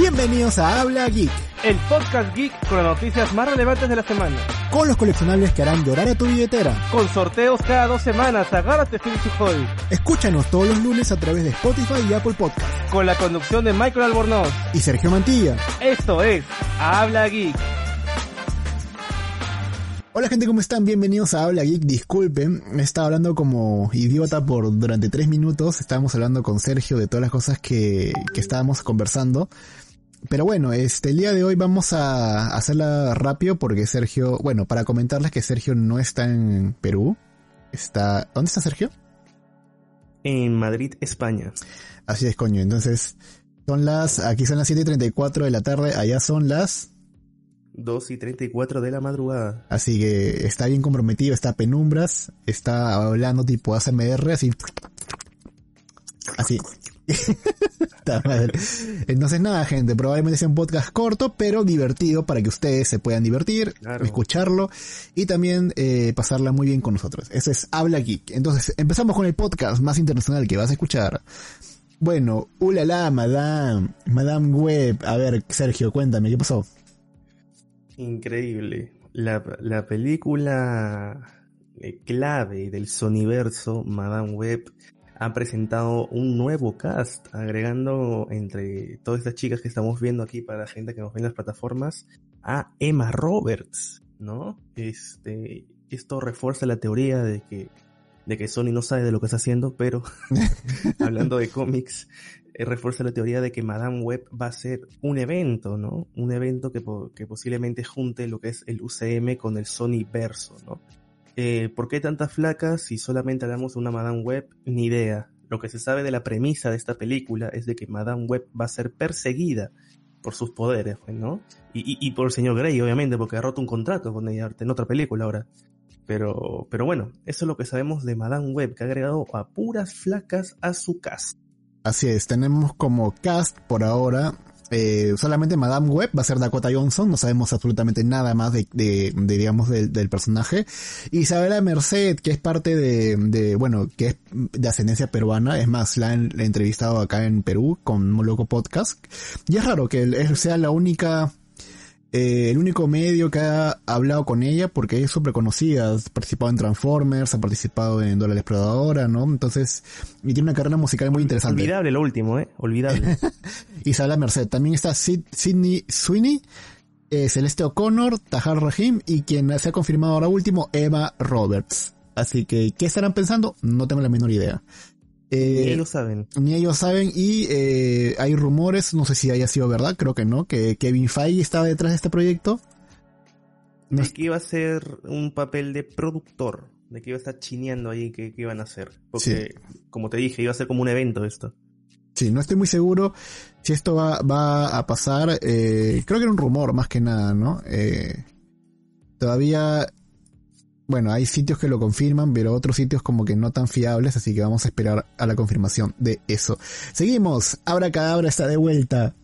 Bienvenidos a Habla Geek, el podcast geek con las noticias más relevantes de la semana. con los coleccionables que harán llorar a tu billetera. Con sorteos cada dos semanas, agárrate Phil Hobby. Escúchanos todos los lunes a través de Spotify y Apple Podcast. Con la conducción de Michael Albornoz. Y Sergio Mantilla. Esto es Habla Geek. Hola gente, ¿cómo están? Bienvenidos a Habla Geek. Disculpen, he estado hablando como idiota por durante tres minutos. Estábamos hablando con Sergio de todas las cosas que, que estábamos conversando. Pero bueno, este, el día de hoy vamos a hacerla rápido porque Sergio, bueno, para comentarles que Sergio no está en Perú. Está, ¿dónde está Sergio? En Madrid, España. Así es, coño. Entonces, son las, aquí son las 7 y 34 de la tarde, allá son las 2 y 34 de la madrugada. Así que está bien comprometido, está a penumbras, está hablando tipo ASMR, así. Así. Entonces nada, gente, probablemente sea un podcast corto, pero divertido para que ustedes se puedan divertir, Claro. escucharlo y también eh, pasarla muy bien con nosotros. Eso es Habla Geek. Entonces, empezamos con el podcast más internacional que vas a escuchar. Bueno, ulala, madame, madame web. A ver, Sergio, cuéntame, ¿qué pasó? Increíble. La, la película eh, clave del Sonyverso, Madame Web, ha presentado un nuevo cast, agregando entre todas estas chicas que estamos viendo aquí para la gente que nos ve en las plataformas, a Emma Roberts, ¿no? Este, esto refuerza la teoría de que, de que Sony no sabe de lo que está haciendo, pero hablando de cómics, eh, refuerza la teoría de que Madame Web va a ser un evento, ¿no? Un evento que, que posiblemente junte lo que es el UCM con el Sony Verso, ¿no? Eh, ¿Por qué tantas flacas si solamente hablamos de una Madame Web? Ni idea. Lo que se sabe de la premisa de esta película es de que Madame Web va a ser perseguida por sus poderes, pues, ¿no? Y, y, por el señor Grey, obviamente, porque ha roto un contrato con ella en otra película ahora. Pero, pero bueno, eso es lo que sabemos de Madame Web, que ha agregado a puras flacas a su cast. Así es, tenemos como cast por ahora eh, solamente Madame Web va a ser Dakota Johnson, no sabemos absolutamente nada más de, de, digamos del, del personaje. Isabela Merced, que es parte de, de, bueno, que es de ascendencia peruana, es más, la, han- entrevistado acá en Perú con un podcast. Y es raro que él sea la única eh, el único medio que ha hablado con ella porque es súper conocida, ha participado en Transformers, ha participado en Dora la Exploradora, ¿no? Entonces, y tiene una carrera musical muy interesante. Olvidable lo último, ¿eh? Olvidable. Isabela Merced. También está Sid- Sidney Sweeney, eh, Celeste O'Connor, Tahar Rahim y quien se ha confirmado ahora último, Eva Roberts. Así que, ¿qué estarán pensando? No tengo la menor idea. Eh, Y ellos saben. ni ellos saben y eh, hay rumores, no sé si haya sido verdad, creo que no, que Kevin Feige estaba detrás de este proyecto. No de que iba a ser un papel de productor, de que iba a estar chineando ahí que, que iban a hacer. Porque, como te dije, iba a ser como un evento esto. Sí, no estoy muy seguro si esto va, va a pasar. eh, creo que era un rumor más que nada, ¿no? Todavía, bueno, hay sitios que lo confirman, pero otros sitios como que no tan fiables, así que vamos a esperar a la confirmación de eso. Seguimos, Abra Cadabra está de vuelta.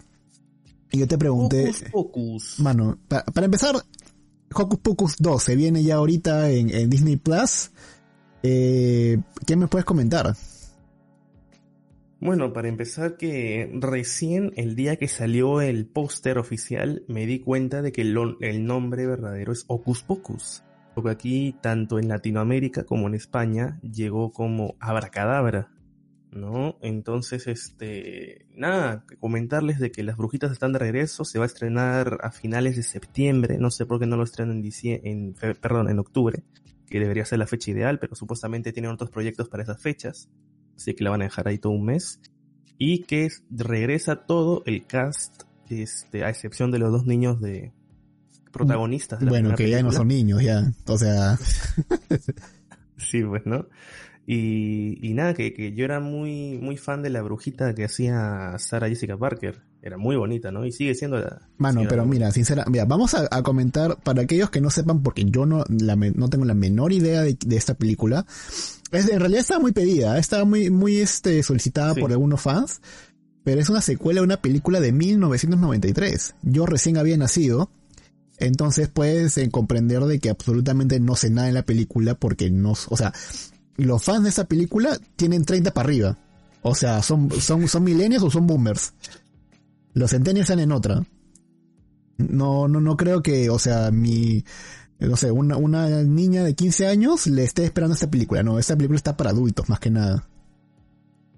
Y yo te pregunté, Hocus Pocus. mano, pa- para empezar, Hocus Pocus 2 se viene ya ahorita en, en Disney Plus. Eh, ¿Qué me puedes comentar? Bueno, para empezar que recién el día que salió el póster oficial me di cuenta de que el, el nombre verdadero es Hocus Pocus. Porque aquí, tanto en Latinoamérica como en España, llegó como Abracadabra. ¿No? Entonces, este, nada, comentarles de que Las Brujitas están de regreso, se va a estrenar a finales de septiembre, no sé por qué no lo estrenan en en, perdón, en octubre, que debería ser la fecha ideal, pero supuestamente tienen otros proyectos para esas fechas así que la van a dejar ahí todo un mes. Y que es- regresa todo el cast, este, a excepción de los dos niños de protagonistas. de Bueno, que ya no son niños, ya. O sea, Sí, pues, ¿no? Y, y nada, que, que yo era muy, muy fan de la brujita que hacía Sarah Jessica Parker. Era muy bonita, ¿no? Y sigue siendo la... Mano, pero la- mira, sinceramente, mira, vamos a, a comentar para aquellos que no sepan, porque yo no, la no tengo la menor idea de, de esta película. Es, en realidad estaba muy pedida, estaba muy, muy este, solicitada Sí. por algunos fans, pero es una secuela de una película de 1993. Yo recién había nacido, entonces puedes eh, comprender de que absolutamente no sé nada en la película porque no, o sea, los fans de esta película tienen 30 para arriba. O sea, son, son, son millennials o son boomers. Los centennials están en otra. No, no, no creo que, o sea, mi, no sé, una, una niña de 15 años le esté esperando esta película. No, esta película está para adultos, más que nada.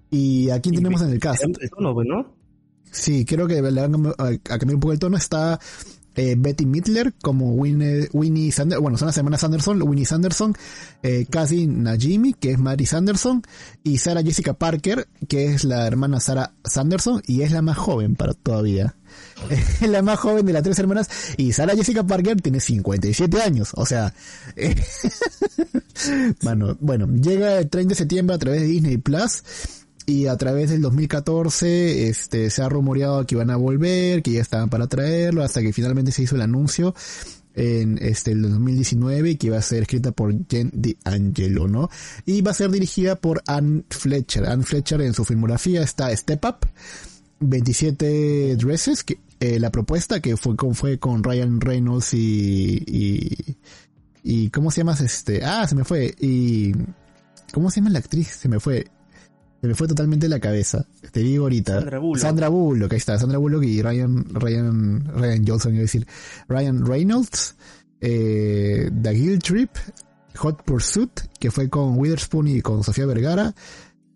Y aquí tenemos en el cast. el tono, ¿no? Sí, creo que le van a, a cambiar un poco el tono. Está eh, Betty Midler como Winnie, Winnie Sanderson, bueno, son las hermanas Sanderson, Winnie Sanderson, eh, Kathy Najimy, que es Mary Sanderson, y Sarah Jessica Parker, que es la hermana Sarah Sanderson, y es la más joven para todavía. Es la más joven de las tres hermanas, y Sarah Jessica Parker tiene 57 años, o sea, eh, Mano, bueno, llega el 30 de septiembre a través de Disney Plus y a través del 2014 este se ha rumoreado que iban a volver, que ya estaban para traerlo hasta que finalmente se hizo el anuncio en este el 2019 y que iba a ser escrita por Jen D'Angelo, ¿no? Y va a ser dirigida por Anne Fletcher. Anne Fletcher en su filmografía está Step Up, 27 Dresses, que eh, la propuesta que fue con fue con Ryan Reynolds y, y y cómo se llama este ah se me fue y cómo se llama la actriz se me fue se me fue totalmente la cabeza. Te digo ahorita Sandra Bullock. Sandra Bullock ahí está Sandra Bullock y Ryan Ryan Ryan Johnson iba a decir. Ryan Reynolds eh, The Guild Trip Hot Pursuit que fue con Witherspoon y con Sofía Vergara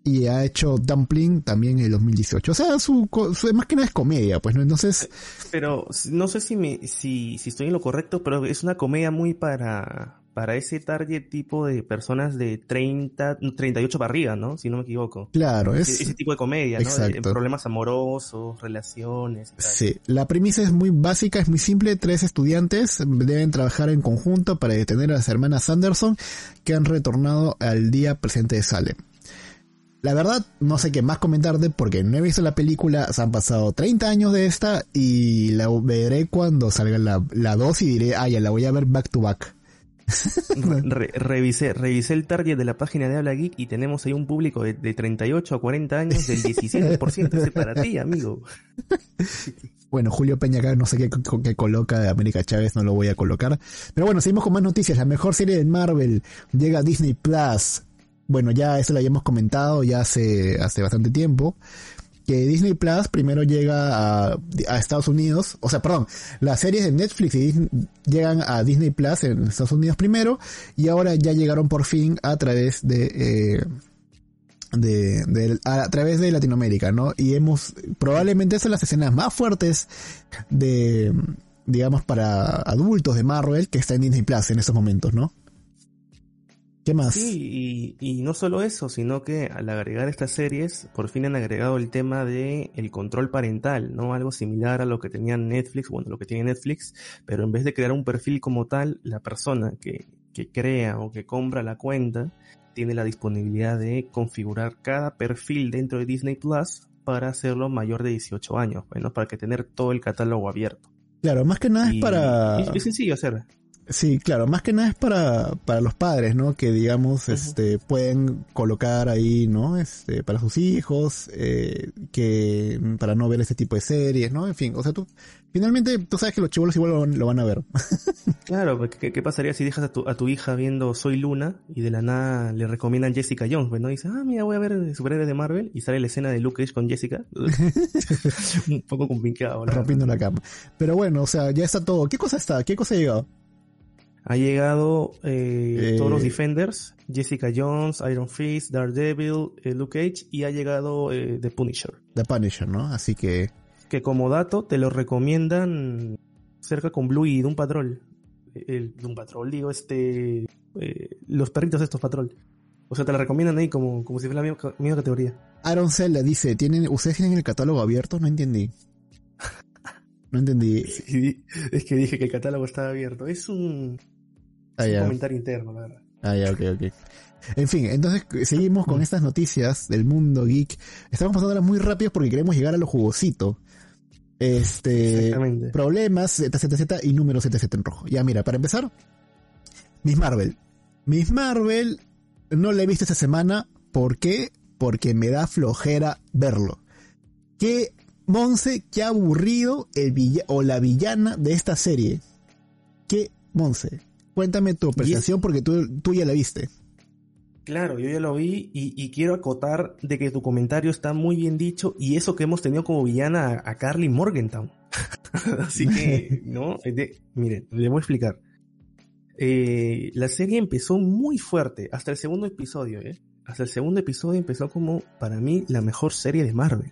y ha hecho Dumpling también en el 2018 o sea su, su más que nada es comedia pues no entonces Pero no sé si me, si, si estoy en lo correcto, pero es una comedia muy para, para ese target tipo de personas de 30, 38 para arriba, ¿no? Si no me equivoco. claro es Ese, ese tipo de comedia, ¿no? De- problemas amorosos, relaciones. tal. Sí, la premisa es muy básica, es muy simple. Tres estudiantes deben trabajar en conjunto para detener a las hermanas Sanderson que han retornado al día presente de Salem. La verdad, no sé qué más comentarte porque no he visto la película, se han pasado 30 años de esta y la veré cuando salga la, la 2 y diré, ah, ya la voy a ver back to back. Re- revisé, revisé el target de la página de Habla Geek y tenemos ahí un público de, de 38 a 40 años del 17%. Ese para ti, amigo. Bueno, Julio Peña acá no sé qué, qué coloca de América Chávez, no lo voy a colocar. Pero bueno, seguimos con más noticias. La mejor serie de Marvel llega a Disney Plus. Bueno, ya eso lo habíamos comentado ya hace, hace bastante tiempo. Que Disney Plus primero llega a, Estados Unidos, o sea, perdón, las series de Netflix y Disney llegan a Disney Plus en Estados Unidos primero y ahora ya llegaron por fin a través de, eh, de- a, través de Latinoamérica, ¿no? Y hemos, probablemente son las escenas más fuertes de, digamos, para adultos de Marvel que está en Disney Plus en estos momentos, ¿no? ¿Qué más? Sí, y, y no solo eso, sino que al agregar estas series, por fin han agregado el tema de el control parental, ¿no? Algo similar a lo que tenía Netflix, bueno, lo que tiene Netflix, pero en vez de crear un perfil como tal, la persona que, que crea o que compra la cuenta tiene la disponibilidad de configurar cada perfil dentro de Disney Plus para hacerlo mayor de 18 años, bueno, para que tener todo el catálogo abierto. Claro, más que nada es para... y es sencillo hacer. Sí, claro, más que nada es para, para los padres, ¿no? Que digamos, este, pueden colocar ahí, ¿no? Este, para sus hijos, eh, que, para no ver este tipo de series, ¿no? En fin, o sea, tú, finalmente, tú sabes que los chivolos igual lo, lo van a ver. Claro, porque ¿qué, qué pasaría si dejas a tu, a tu hija viendo Soy Luna y de la nada le recomiendan Jessica Jones? Pues no dice, ah, mira, voy a ver superhéroes de Marvel y sale la escena de Luke Cage con Jessica. Un poco complicado. la rompiendo la cama. Pero bueno, o sea, ya está todo. ¿Qué cosa está? ¿Qué cosa ha llegado? Ha llegado eh, Eh. todos los Defenders, Jessica Jones, Iron Fist, Daredevil, eh, Luke Cage y ha llegado eh, The Punisher. The Punisher, ¿no? Así que, Que como dato te lo recomiendan cerca con Blue y Doom Patrol. El Doom Patrol, digo, este... eh, los perritos estos Patrol. O sea, te la recomiendan ahí como, como si fuera la misma, misma categoría. Aaron Cell le dice, ¿tienen, ¿ustedes tienen el catálogo abierto? No entendí. No entendí. Sí, es que dije que el catálogo estaba abierto. Es un, Ah, un comentario interno, la verdad. Ah, ya, ok, ok. En fin, entonces seguimos con estas noticias del mundo geek. Estamos pasando muy rápido porque queremos llegar a lo jugosito. Este, Exactamente. problemas, ZZZ y número ZZ en rojo. Ya mira, para empezar, Miss Marvel. Miss Marvel no la he visto esta semana. ¿Por qué? Porque me da flojera verlo. Qué Monse, qué aburrido el villa o la villana de esta serie. Qué Monse. Cuéntame tu apreciación porque tú, tú ya la viste. Claro, yo ya lo vi y, y quiero acotar de que tu comentario está muy bien dicho y eso que hemos tenido como villana a, a Carly Morgentown. Así que, ¿no? De- miren, le voy a explicar. Eh, la serie empezó muy fuerte, hasta el segundo episodio, ¿eh? Hasta el segundo episodio empezó como, para mí, la mejor serie de Marvel.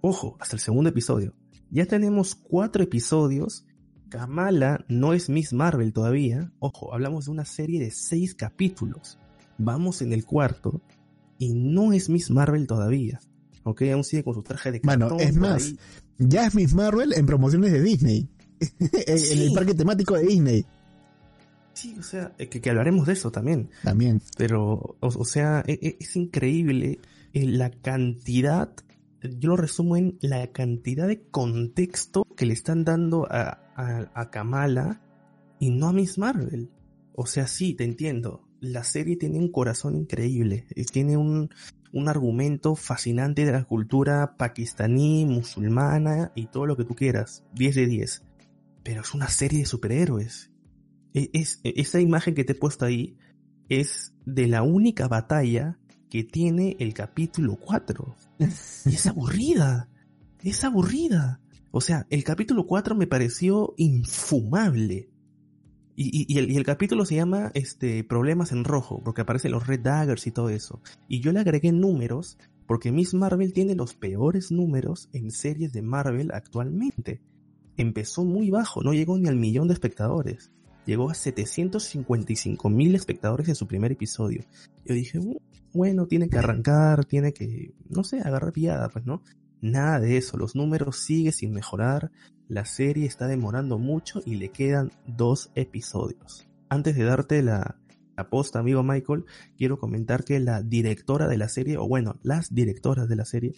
Ojo, hasta el segundo episodio. Ya tenemos cuatro episodios. Kamala no es Miss Marvel todavía. Ojo, hablamos de una serie de seis capítulos. Vamos en el cuarto y no es Miss Marvel todavía. Ok, aún sigue con su traje de Bueno, cartón. es por más, ahí. ya es Miss Marvel en promociones de Disney. en, en el parque temático de Disney. Sí, o sea, eh, que, que hablaremos de eso también. También. Pero, o, o sea, e- e- es, increíble eh, la cantidad, yo lo resumo en la cantidad de contexto que le están dando a, a, a Kamala y no a Miss Marvel. O sea, sí, te entiendo. La serie tiene un corazón increíble. eh, Tiene un, un argumento fascinante de la cultura pakistaní, musulmana y todo lo que tú quieras. 10 de 10. Pero es una serie de superhéroes. E- Es, esa imagen que te he puesto ahí es de la única batalla que tiene el capítulo 4. Y es aburrida. Es aburrida. O sea, el capítulo 4 me pareció infumable. Y, y- el, capítulo se llama este, Problemas en Rojo, porque aparecen los Red Daggers y todo eso. Y yo le agregué números porque Miss Marvel tiene los peores números en series de Marvel actualmente. Empezó muy bajo, no llegó ni al millón de espectadores. Llegó a 755 mil espectadores en su primer episodio. Yo dije, "Uh, bueno, tiene que arrancar, tiene que, no sé, agarrar piada, pues, ¿no? Nada de eso, los números siguen sin mejorar, la serie está demorando mucho y le quedan dos episodios. Antes de darte la, la posta, amigo Michael, quiero comentar que la directora de la serie, o bueno, las directoras de la serie,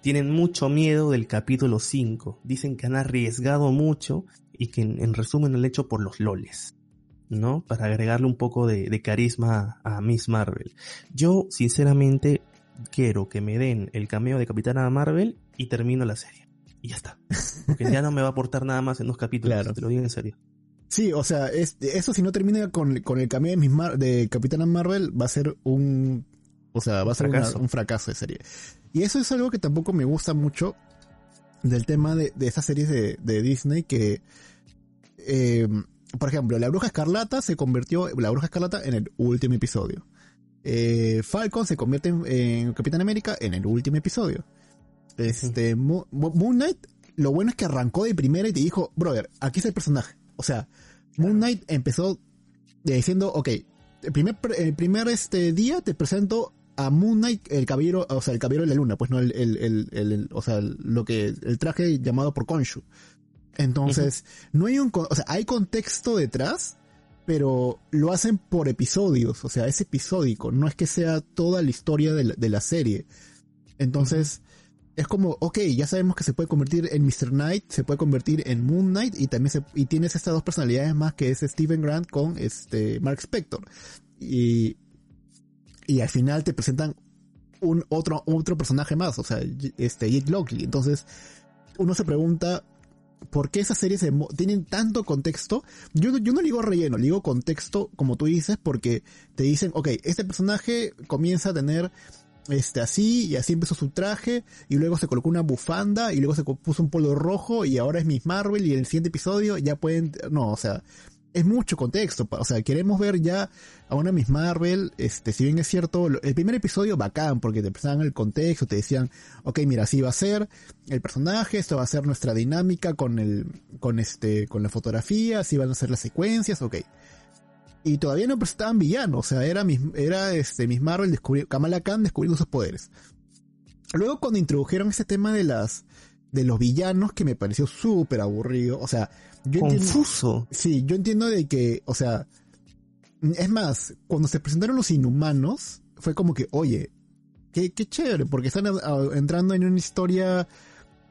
tienen mucho miedo del capítulo 5. Dicen que han arriesgado mucho y que en, en resumen lo han hecho por los loles. ¿No? Para agregarle un poco de carisma a Miss Marvel. Yo, sinceramente, quiero que me den el cameo de Capitana Marvel y termino la serie. Y ya está. Porque ya no me va a aportar nada más en dos capítulos. Claro. Te lo digo en serio. Sí, o sea, es, eso si no termina con, con el cameo de, Miss Mar- de Capitana Marvel, va a ser un. O sea, va a ser una- fracaso. un fracaso de serie. Y eso es algo que tampoco me gusta mucho del tema de, de estas series de, de Disney que. eh, por ejemplo, la Bruja Escarlata se convirtió. La Bruja Escarlata en el último episodio. Eh, Falcon se convierte en, en Capitán América en el último episodio. Este, Mo- Mo- Moon Knight, lo bueno es que arrancó de primera y te dijo, brother, aquí está el personaje. O sea, Moon Knight empezó diciendo, ok, el primer, el primer este día te presento a Moon Knight, el caballero, o sea, el caballero de la luna, pues no el, el, el, el- el- o sea, lo que, el traje llamado por Khonshu. Entonces, no hay un, o sea, hay contexto detrás, pero lo hacen por episodios, o sea, es episódico, no es que sea toda la historia de la, serie. Entonces, es como, ok, ya sabemos que se puede convertir en Mr. Knight, se puede convertir en Moon Knight y también y tienes estas dos personalidades más que es Steven Grant con este Mark Spector. Y, y al final te presentan un otro, otro personaje más, o sea, este Jake Lockley. Entonces, uno se pregunta, ¿por qué esas series tienen tanto contexto? Yo, yo no digo relleno, le digo contexto, como tú dices, porque te dicen, ok, este personaje comienza a tener este así y así empezó su traje y luego se colocó una bufanda y luego se puso un polo rojo y ahora es Miss Marvel y en el siguiente episodio ya pueden no o sea es mucho contexto o sea queremos ver ya a una Miss Marvel este si bien es cierto el primer episodio bacán porque te presentaban el contexto te decían ok mira así va a ser el personaje esto va a ser nuestra dinámica con el con este con la fotografía así van a ser las secuencias ok y todavía no presentaban villanos, o sea, era, mis, era este, Miss Marvel descubri Kamala Khan descubriendo sus poderes. Luego cuando introdujeron ese tema de las de los villanos que me pareció súper aburrido, o sea, yo entiendo, Confuso. sí, yo entiendo de que, o sea, Es más, cuando se presentaron los inhumanos, fue como que, oye, qué, qué chévere, porque están a- entrando en una historia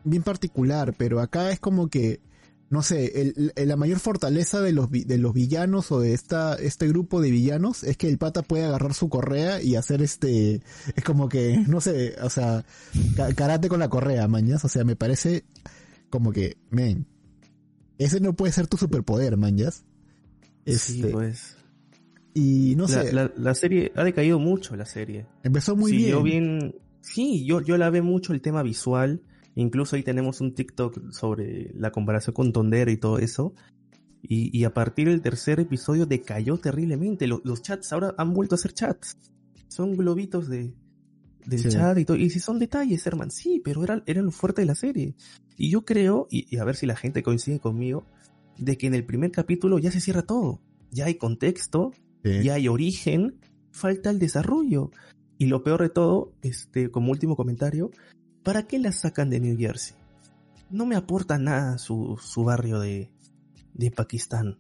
bien particular, pero acá es como que, no sé, el- el- la mayor fortaleza de los, de los villanos o de esta, este grupo de villanos es que el pata puede agarrar su correa y hacer este, es como que, no sé, o sea, karate con la correa, mañas, o sea, me parece como que, men, ese no puede ser tu superpoder, mañas. Sí, Este, pues. y no la, sé, la- la serie ha decaído mucho, la serie. empezó muy sí, bien. Yo bien. Sí, yo, yo la ve mucho el tema visual. Incluso ahí tenemos un TikTok sobre la comparación con Tondera y todo eso. Y, y a partir del tercer episodio decayó terriblemente. Lo- los chats ahora han vuelto a ser chats. Son globitos de, del Sí. chat y todo. Y si son detalles, herman, sí, pero era, era lo fuerte de la serie. Y yo creo, y, y a ver si la gente coincide conmigo, de que en el primer capítulo ya se cierra todo. Ya hay contexto, Sí. ya hay origen, falta el desarrollo. Y lo peor de todo, este, como último comentario, ¿para qué la sacan de New Jersey? No me aporta nada su, su barrio de, de Pakistán.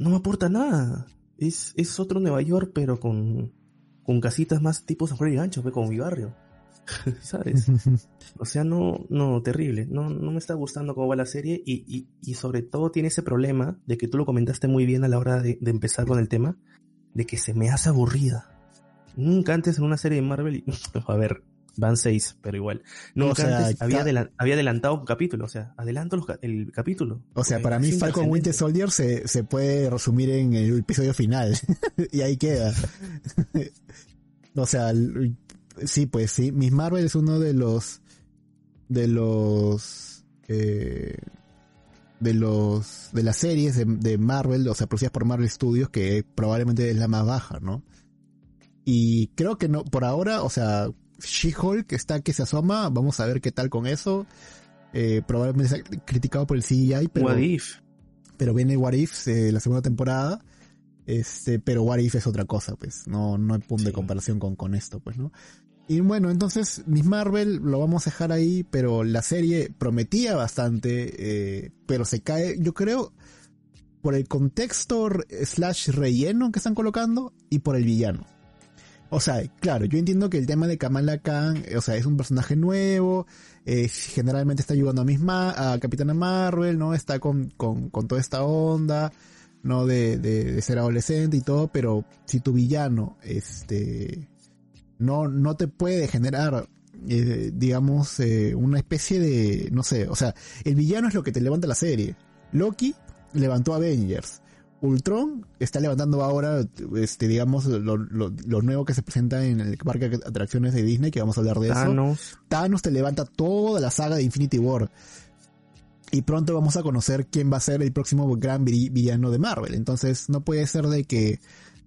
No me aporta nada. Es, es otro Nueva York, pero con, con casitas más tipo San Juan y Gancho, ve, como mi barrio. ¿Sabes? O sea, no, no, terrible. No, no me está gustando cómo va la serie y, y, y sobre todo tiene ese problema de que tú lo comentaste muy bien a la hora de, de empezar con el tema, de que se me hace aburrida. Nunca antes en una serie de Marvel, a ver, van seis, pero igual. Nunca O sea, antes había, había adelantado un capítulo, o sea, adelanto los ca- el capítulo. O sea, para mí Falcon. Winter Soldier se, se puede resumir en el episodio final. y ahí queda. o sea, sí, pues sí. Miss Marvel es uno de los, de los, eh, de los, de las series de, de Marvel, o sea, producidas por Marvel Studios, que probablemente es la más baja, ¿no? Y creo que no, por ahora, o sea, She-Hulk está que se asoma, vamos a ver qué tal con eso. Eh, probablemente sea criticado por el CGI, pero, What if? pero viene What If, eh, la segunda temporada. Este, pero What If es otra cosa, pues. No, no hay punto de comparación con, con esto, pues, ¿no? Y bueno, entonces, Miss Marvel lo vamos a dejar ahí, pero la serie prometía bastante, eh, pero se cae, yo creo, por el contexto slash relleno que están colocando y por el villano. O sea, claro, yo entiendo que el tema de Kamala Khan, eh, o sea, es un personaje nuevo, eh, generalmente está ayudando a misma, a Capitana Marvel, ¿no? Está con, con, con toda esta onda, ¿no? De, de, ser adolescente y todo, pero si tu villano, este, no, no te puede generar, eh, digamos, una especie de, no sé, o sea, el villano es lo que te levanta la serie. Loki levantó Avengers. Ultron está levantando ahora, este, digamos, lo, lo, lo nuevo que se presenta en el parque de atracciones de Disney, que vamos a hablar de eso. Thanos. Thanos te levanta toda la saga de Infinity War. Y pronto vamos a conocer quién va a ser el próximo gran vi- villano de Marvel. Entonces no puede ser de que,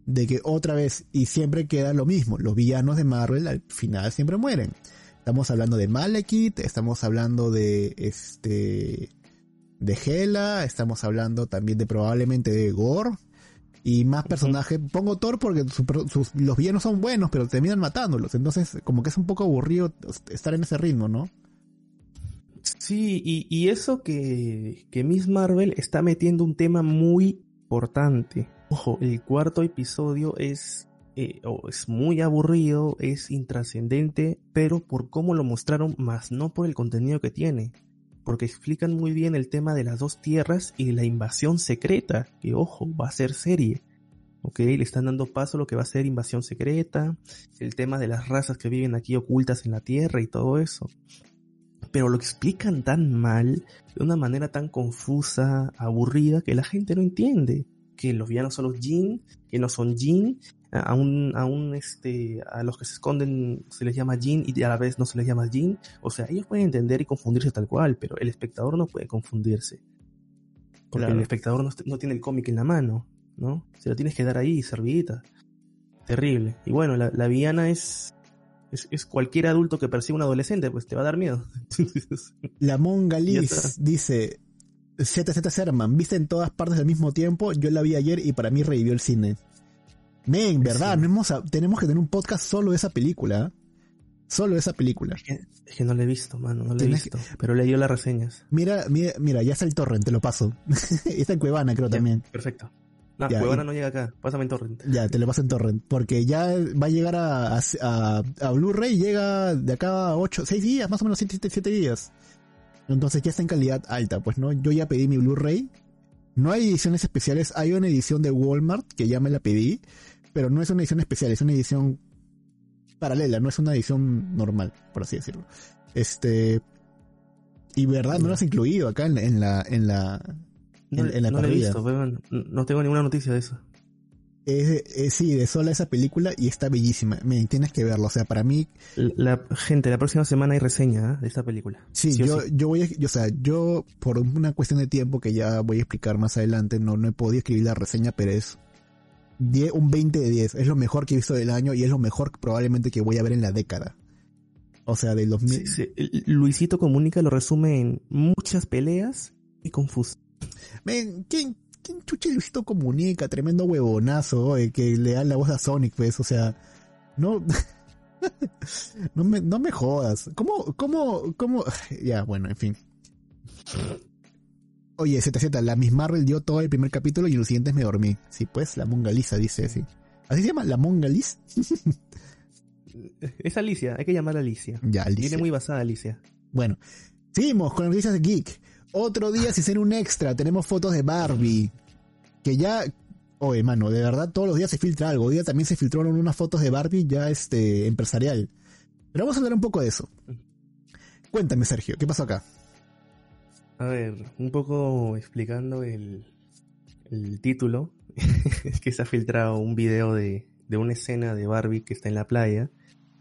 de que otra vez y siempre queda lo mismo. Los villanos de Marvel al final siempre mueren. Estamos hablando de Malekith, estamos hablando de este, de Hela, estamos hablando también de probablemente de Gore. Y más personajes, pongo Thor porque su- sus- los villanos son buenos, pero terminan matándolos. Entonces, como que es un poco aburrido estar en ese ritmo, ¿no? Sí, y, y eso que, que Miss Marvel está metiendo un tema muy importante. Ojo, el cuarto episodio es, eh, oh, es muy aburrido, es intrascendente, pero por cómo lo mostraron, más no por el contenido que tiene. Porque explican muy bien el tema de las dos tierras y la invasión secreta, que ojo, va a ser serie. Ok, le están dando paso a lo que va a ser invasión secreta, el tema de las razas que viven aquí ocultas en la tierra y todo eso pero lo explican tan mal, de una manera tan confusa, aburrida, que la gente no entiende. Que los villanos son los Jin, que no son Jin, a un, a un, este, a los que se esconden se les llama Jin y a la vez no se les llama Jin. O sea, ellos pueden entender y confundirse tal cual, pero el espectador no puede confundirse. Porque Claro. el espectador no, no tiene el cómic en la mano, ¿no? Se lo tienes que dar ahí, servidita. Terrible. Y bueno, la, la villana es, es, es cualquier adulto que persiga a un adolescente, pues te va a dar miedo. La Monga Liz dice, ZZ Serman, viste en todas partes al mismo tiempo, yo la vi ayer y para mí revivió el cine. Men, verdad, Sí. hemos, tenemos que tener un podcast solo de esa película. ¿eh? Solo de esa película. Es que, es que no lo he visto, mano, no lo he visto. Pero le dio las reseñas. Mira, mira, mira, ya está el torrent, te lo paso. está en Cuevana, creo Ya, también. Perfecto. No, Ya, Cuevana y- no llega acá. Pásame en torrent. Ya, te lo paso en torrent. Porque ya va a llegar a, a, a- a Blu-ray, llega de acá a 8, 6 días, más o menos 7, 7 días. Entonces ya está en calidad alta, pues no, yo ya pedí mi Blu-ray. No hay ediciones especiales, hay una edición de Walmart que ya me la pedí, pero no es una edición especial, es una edición paralela, no es una edición normal, por así decirlo. Este y verdad no lo has incluido acá en la en la en la No, En- en la no he visto. No tengo ninguna noticia de eso. es, es- sí, de sola esa película y está bellísima. Me tienes que verlo, o sea, para mí La, gente, la próxima semana hay reseña ¿eh? de esta película. Sí, yo, sí. yo voy a, yo, o sea, yo por una cuestión de tiempo que ya voy a explicar más adelante, no, no he podido escribir la reseña, pero es 10 un 20 de 10. Es lo mejor que he visto del año y es lo mejor probablemente que voy a ver en la década. O sea, del 2000. Sí, Luisito Comunica lo resume en muchas peleas y confuso. Men, ¿quién, quién chucha Luisito comunica? Tremendo huevonazo eh, que le da la voz a Sonic, pues, o sea, no, no me, no me jodas. ¿Cómo, cómo, cómo? Ya, bueno, en fin. Oye, ZZ, la Miss Marvel dio todo el primer capítulo y en los siguientes me dormí. Sí, pues, la Mongalisa dice así. ¿Así se llama? ¿La Mongalis? Es Alicia, hay que llamarla Alicia. Ya, Alicia. Viene muy basada Alicia. Bueno, seguimos con las noticias de Geek. Otro día sin ser un extra, tenemos fotos de Barbie. Que ya, oye, mano, de verdad todos los días se filtra algo. Hoy día también se filtraron unas fotos de Barbie ya este empresarial. Pero vamos a hablar un poco de eso. Cuéntame, Sergio, ¿qué pasó acá? A ver, un poco explicando el, el título. es que se ha filtrado un video de, de una escena de Barbie que está en la playa.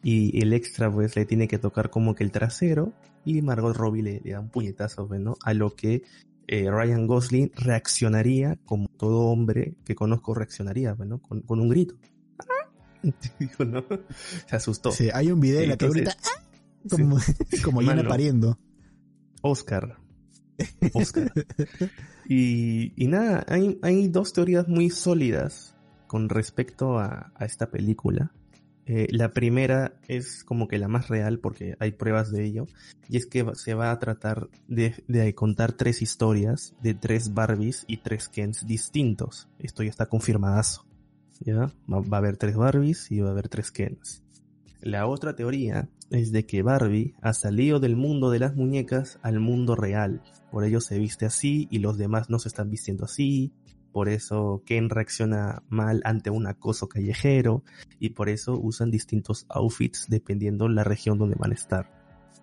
Y el extra, pues, le tiene que tocar como que el trasero. Y Margot Robbie le, le da un puñetazo, pues, ¿no? A lo que eh, Ryan Gosling reaccionaría como todo hombre que conozco reaccionaría, pues, ¿no? Con, con un grito. Se asustó. Sí, hay un video en la que grita ¡Ah! como, como llena Mano. pariendo. Oscar. Oscar. y, y nada, hay, hay dos teorías muy sólidas con respecto a, esta película. Eh, la primera es como que la más real porque hay pruebas de ello. Y es que se va a tratar de, de contar tres historias de tres Barbies y tres Kens distintos. Esto ya está confirmadazo. ¿Ya? Va, va a haber tres Barbies y va a haber tres Kens. La otra teoría es de que Barbie ha salido del mundo de las muñecas al mundo real. Por ello se viste así y los demás no se están vistiendo así. Por eso Ken reacciona mal ante un acoso callejero y por eso usan distintos outfits dependiendo la región donde van a estar.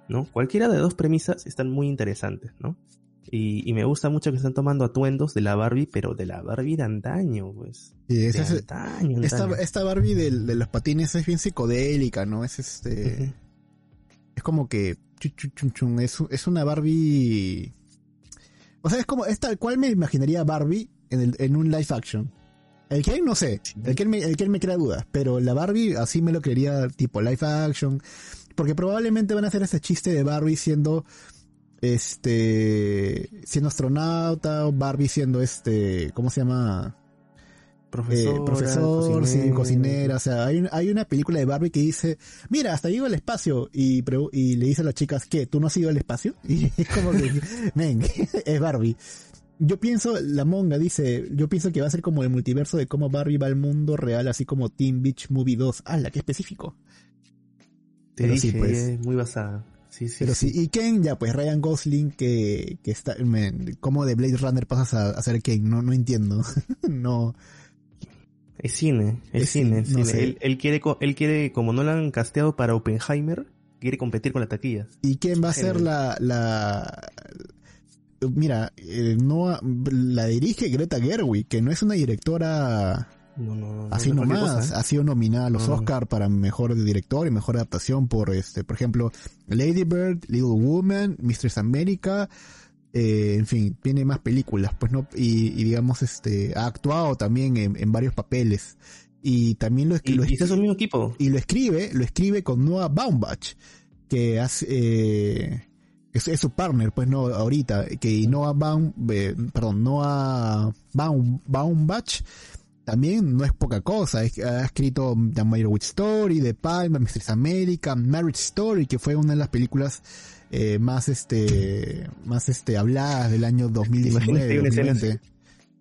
¿No? Cualquiera de dos premisas están muy interesantes, ¿no? Y, y me gusta mucho que están tomando atuendos de la Barbie, pero de la Barbie de antaño, pues. Sí, De ese es- antaño, esta, antaño. esta Barbie del- de, los patines es bien psicodélica, ¿no? Es este... Ujú. es como que chun, chun, es, es una Barbie o sea es como es tal cual me imaginaría Barbie en, el- en un live action el que no sé el que me, el que me crea dudas pero la Barbie así me lo creería tipo live action porque probablemente van a hacer ese chiste de Barbie siendo este siendo astronauta Barbie siendo este cómo se llama Profesora, eh, profesor, sí, cocinera. cocinera, o sea, hay, un- hay una película de Barbie que dice, mira, hasta llego al espacio, y, y le dice a las chicas, ¿qué? ¿Tú no has ido al espacio? Y es como que, men, es Barbie. Yo pienso, la monga dice, yo pienso que va a ser como el multiverso de cómo Barbie va al mundo real, así como Teen Beach Movie 2. ¡Hala, qué específico! Te Pero dije, sí, pues. es muy basada. Sí, sí, Pero sí, y Ken, ya pues Ryan Gosling que, que está, ¿cómo de Blade Runner pasas a, a ser Ken? No, no entiendo. no, Es cine, es, Es cine, es no cine. Él, él quiere, él quiere, como no lo han casteado para Oppenheimer, quiere competir con la taquilla. ¿Y quién va a ser la, la, mira, eh, no, la dirige Greta Gerwig, que no es una directora No, no, no. así no nomás, cosa, ¿eh? ha sido nominada a los No, no. Oscar para mejor director y mejor adaptación por este, por ejemplo, Lady Bird, Little Woman, Mistress America, eh, en fin, tiene más películas, pues no, y, y digamos este, ha actuado también en, en varios papeles. Y también lo, Y, lo y es el mismo equipo. y lo escribe, lo escribe con Noah Baumbach, que hace, eh, es, es su partner, pues no, ahorita, que y Noah Baum, eh, perdón, Noah Baum, Baumbach también no es poca cosa, es- ha escrito The Witch Story, The Palma, Mistress America, Marriage Story, que fue una de las películas eh, más este, más este, habladas del año 2019, Imagínate una escena 2020.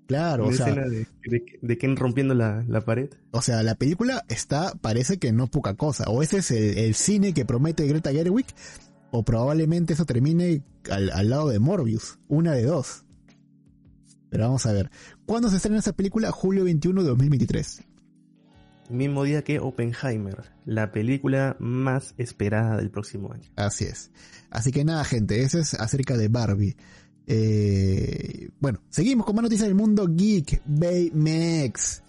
Claro, o Una sea, escena de, de, de Ken rompiendo la, la pared. o sea, la película está, parece que no poca cosa. O ese es el, el cine que promete Greta Gerwig, o probablemente eso termine al, al lado de Morbius. Una de dos. Pero vamos a ver. ¿Cuándo se estrena esa película? Julio 21 de 2023. Mismo día que Oppenheimer, la película más esperada del próximo año. Así es. Así que nada, gente, eso es acerca de Barbie. Eh, bueno, seguimos con más noticias del mundo geek. Baymax.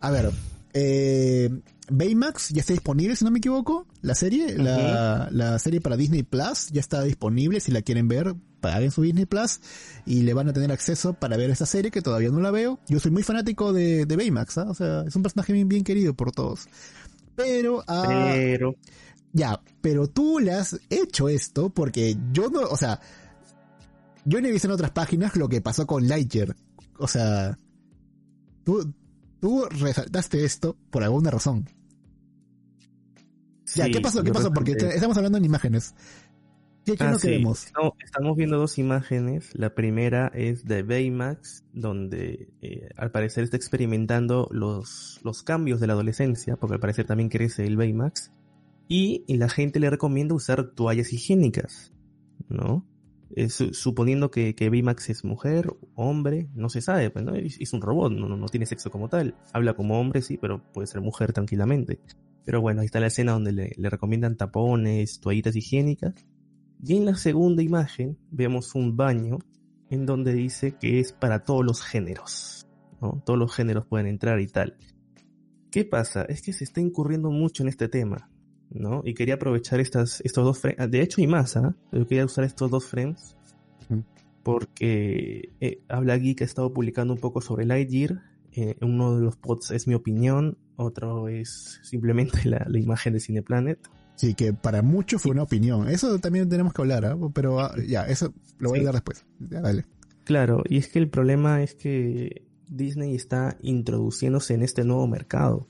A ver, eh, Baymax ya está disponible, si no me equivoco. La serie, la, la serie para Disney Plus ya está disponible. Si la quieren ver, paguen su Disney Plus y le van a tener acceso para ver esta serie que todavía no la veo. Yo soy muy fanático de, de Baymax, ¿ah? o sea, es un personaje bien, bien querido por todos. Pero, ah, Pero, ya, pero tú le has hecho esto porque yo no, o sea, yo no he visto en otras páginas lo que pasó con Lightyear. O sea, tú, tú resaltaste esto por alguna razón. ya, sí, ¿qué pasó? ¿Qué pasó? Porque estamos hablando en imágenes. ¿Qué, qué Ah, no sí. queremos? Estamos, estamos viendo dos imágenes. La primera es de Baymax, donde eh, al parecer está experimentando los, los cambios de la adolescencia, porque al parecer también crece el Baymax. Y, y la gente le recomienda usar toallas higiénicas, ¿no? Eh, su- suponiendo que, que Baymax es mujer, hombre, no se sabe, pues, ¿no? Es, es un robot, no, no, no tiene sexo como tal. Habla como hombre, sí, pero puede ser mujer tranquilamente. Pero bueno, ahí está la escena donde le, le recomiendan tapones, toallitas higiénicas. Y en la segunda imagen vemos un baño en donde dice que es para todos los géneros. ¿no? Todos los géneros pueden entrar y tal. ¿Qué pasa? Es que se está incurriendo mucho en este tema. ¿no? Y quería aprovechar estas, estos dos frames. De hecho, y más, ¿ah? Yo quería usar estos dos frames. Porque eh, Habla Geek ha estado publicando un poco sobre Lightyear. Eh, uno de los pods es mi opinión. Otro es simplemente la, la imagen de Cineplanet. Sí, que para muchos fue una opinión. Eso también tenemos que hablar, ¿ah? Pero ah, ya, eso lo voy Sí. a dar después. Ya, dale. Claro, y es que el problema es que Disney está introduciéndose en este nuevo mercado.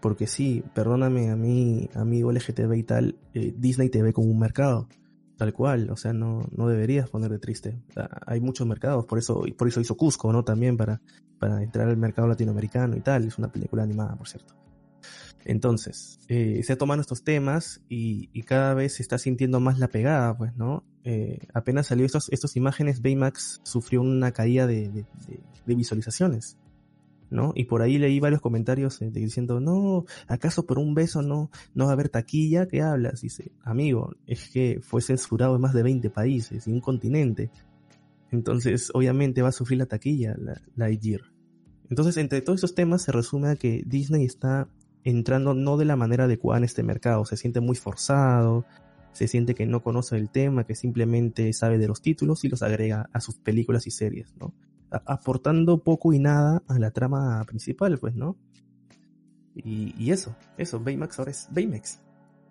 Porque sí, perdóname a mí, amigo LGTB y tal, eh, Disney te ve como un mercado. Tal cual, o sea, no, no deberías ponerte triste. O sea, hay muchos mercados, por eso, y por eso hizo Cusco, ¿no? También para, para entrar al mercado latinoamericano y tal. Es una película animada, por cierto. Entonces, eh, se toman estos temas y, cada vez se está sintiendo más la pegada, pues, ¿no? Eh, apenas salió estos, estas imágenes, Baymax sufrió una caída de, visualizaciones, ¿no? Y por ahí leí varios comentarios eh, diciendo, no, ¿acaso por un beso no, no va a haber taquilla? ¿Qué hablas? Dice, amigo, es que fue censurado en más de 20 países y un continente. Entonces, obviamente va a sufrir la taquilla, la, la. Entonces, entre todos esos temas se resume a que Disney está entrando no de la manera adecuada en este mercado. Se siente muy forzado, se siente que no conoce el tema, que simplemente sabe de los títulos y los agrega a sus películas y series, ¿no? A- aportando poco y nada a la trama principal, pues, ¿no? Y, y eso, eso, Baymax ahora es Baymax.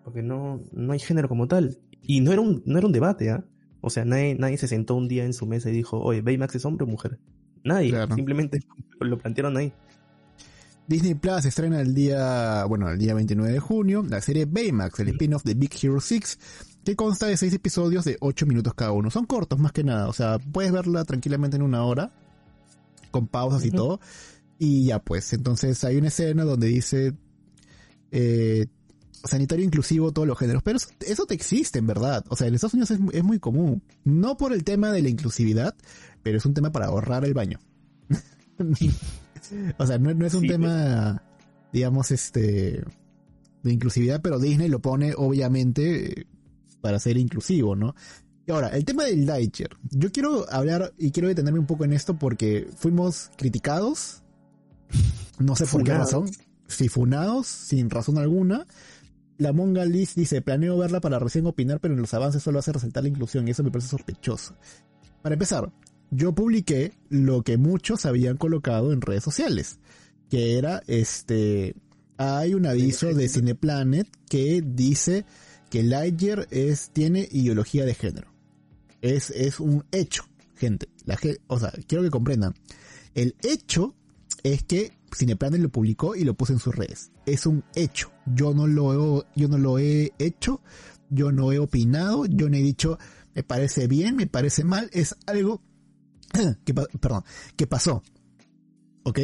Porque no, no hay género como tal. Y no era un, no era un debate, ¿ah? O sea, nadie, nadie se sentó un día en su mesa y dijo, oye, Baymax es hombre o mujer. Nadie, Claro. simplemente lo plantearon ahí. Disney Plus estrena el día, bueno, el día 29 de junio, la serie Baymax, el spin-off de Big Hero 6, que consta de 6 episodios de 8 minutos cada uno. Son cortos más que nada, o sea, puedes verla tranquilamente en una hora, con pausas y todo. Y ya pues, entonces hay una escena donde dice eh, sanitario inclusivo todos los géneros, pero eso, eso te existe en verdad. O sea, en Estados Unidos es, es muy común. No por el tema de la inclusividad, pero es un tema para ahorrar el baño. o sea, no, no es un Sí, tema, digamos, este, de inclusividad, pero Disney lo pone obviamente para ser inclusivo, ¿no? Y ahora, el tema del Lightyear. Yo quiero hablar y quiero detenerme un poco en esto porque fuimos criticados. No sé por qué razón. Sí, funados, sin razón alguna. La Monga Liz dice, planeo verla para recién opinar, pero en los avances solo hace resaltar la inclusión y eso me parece sospechoso. Para empezar, yo publiqué lo que muchos habían colocado en redes sociales, que era este, hay un aviso de Cineplanet que dice que Lightyear es, tiene ideología de género. Es, es un hecho, gente. La, o sea, quiero que comprendan. El hecho es que Cineplanet lo publicó y lo puso en sus redes. Es un hecho. Yo no lo yo no lo he hecho, yo no he opinado, yo no he dicho me parece bien, me parece mal, es algo que, perdón, que pasó. ¿Ok?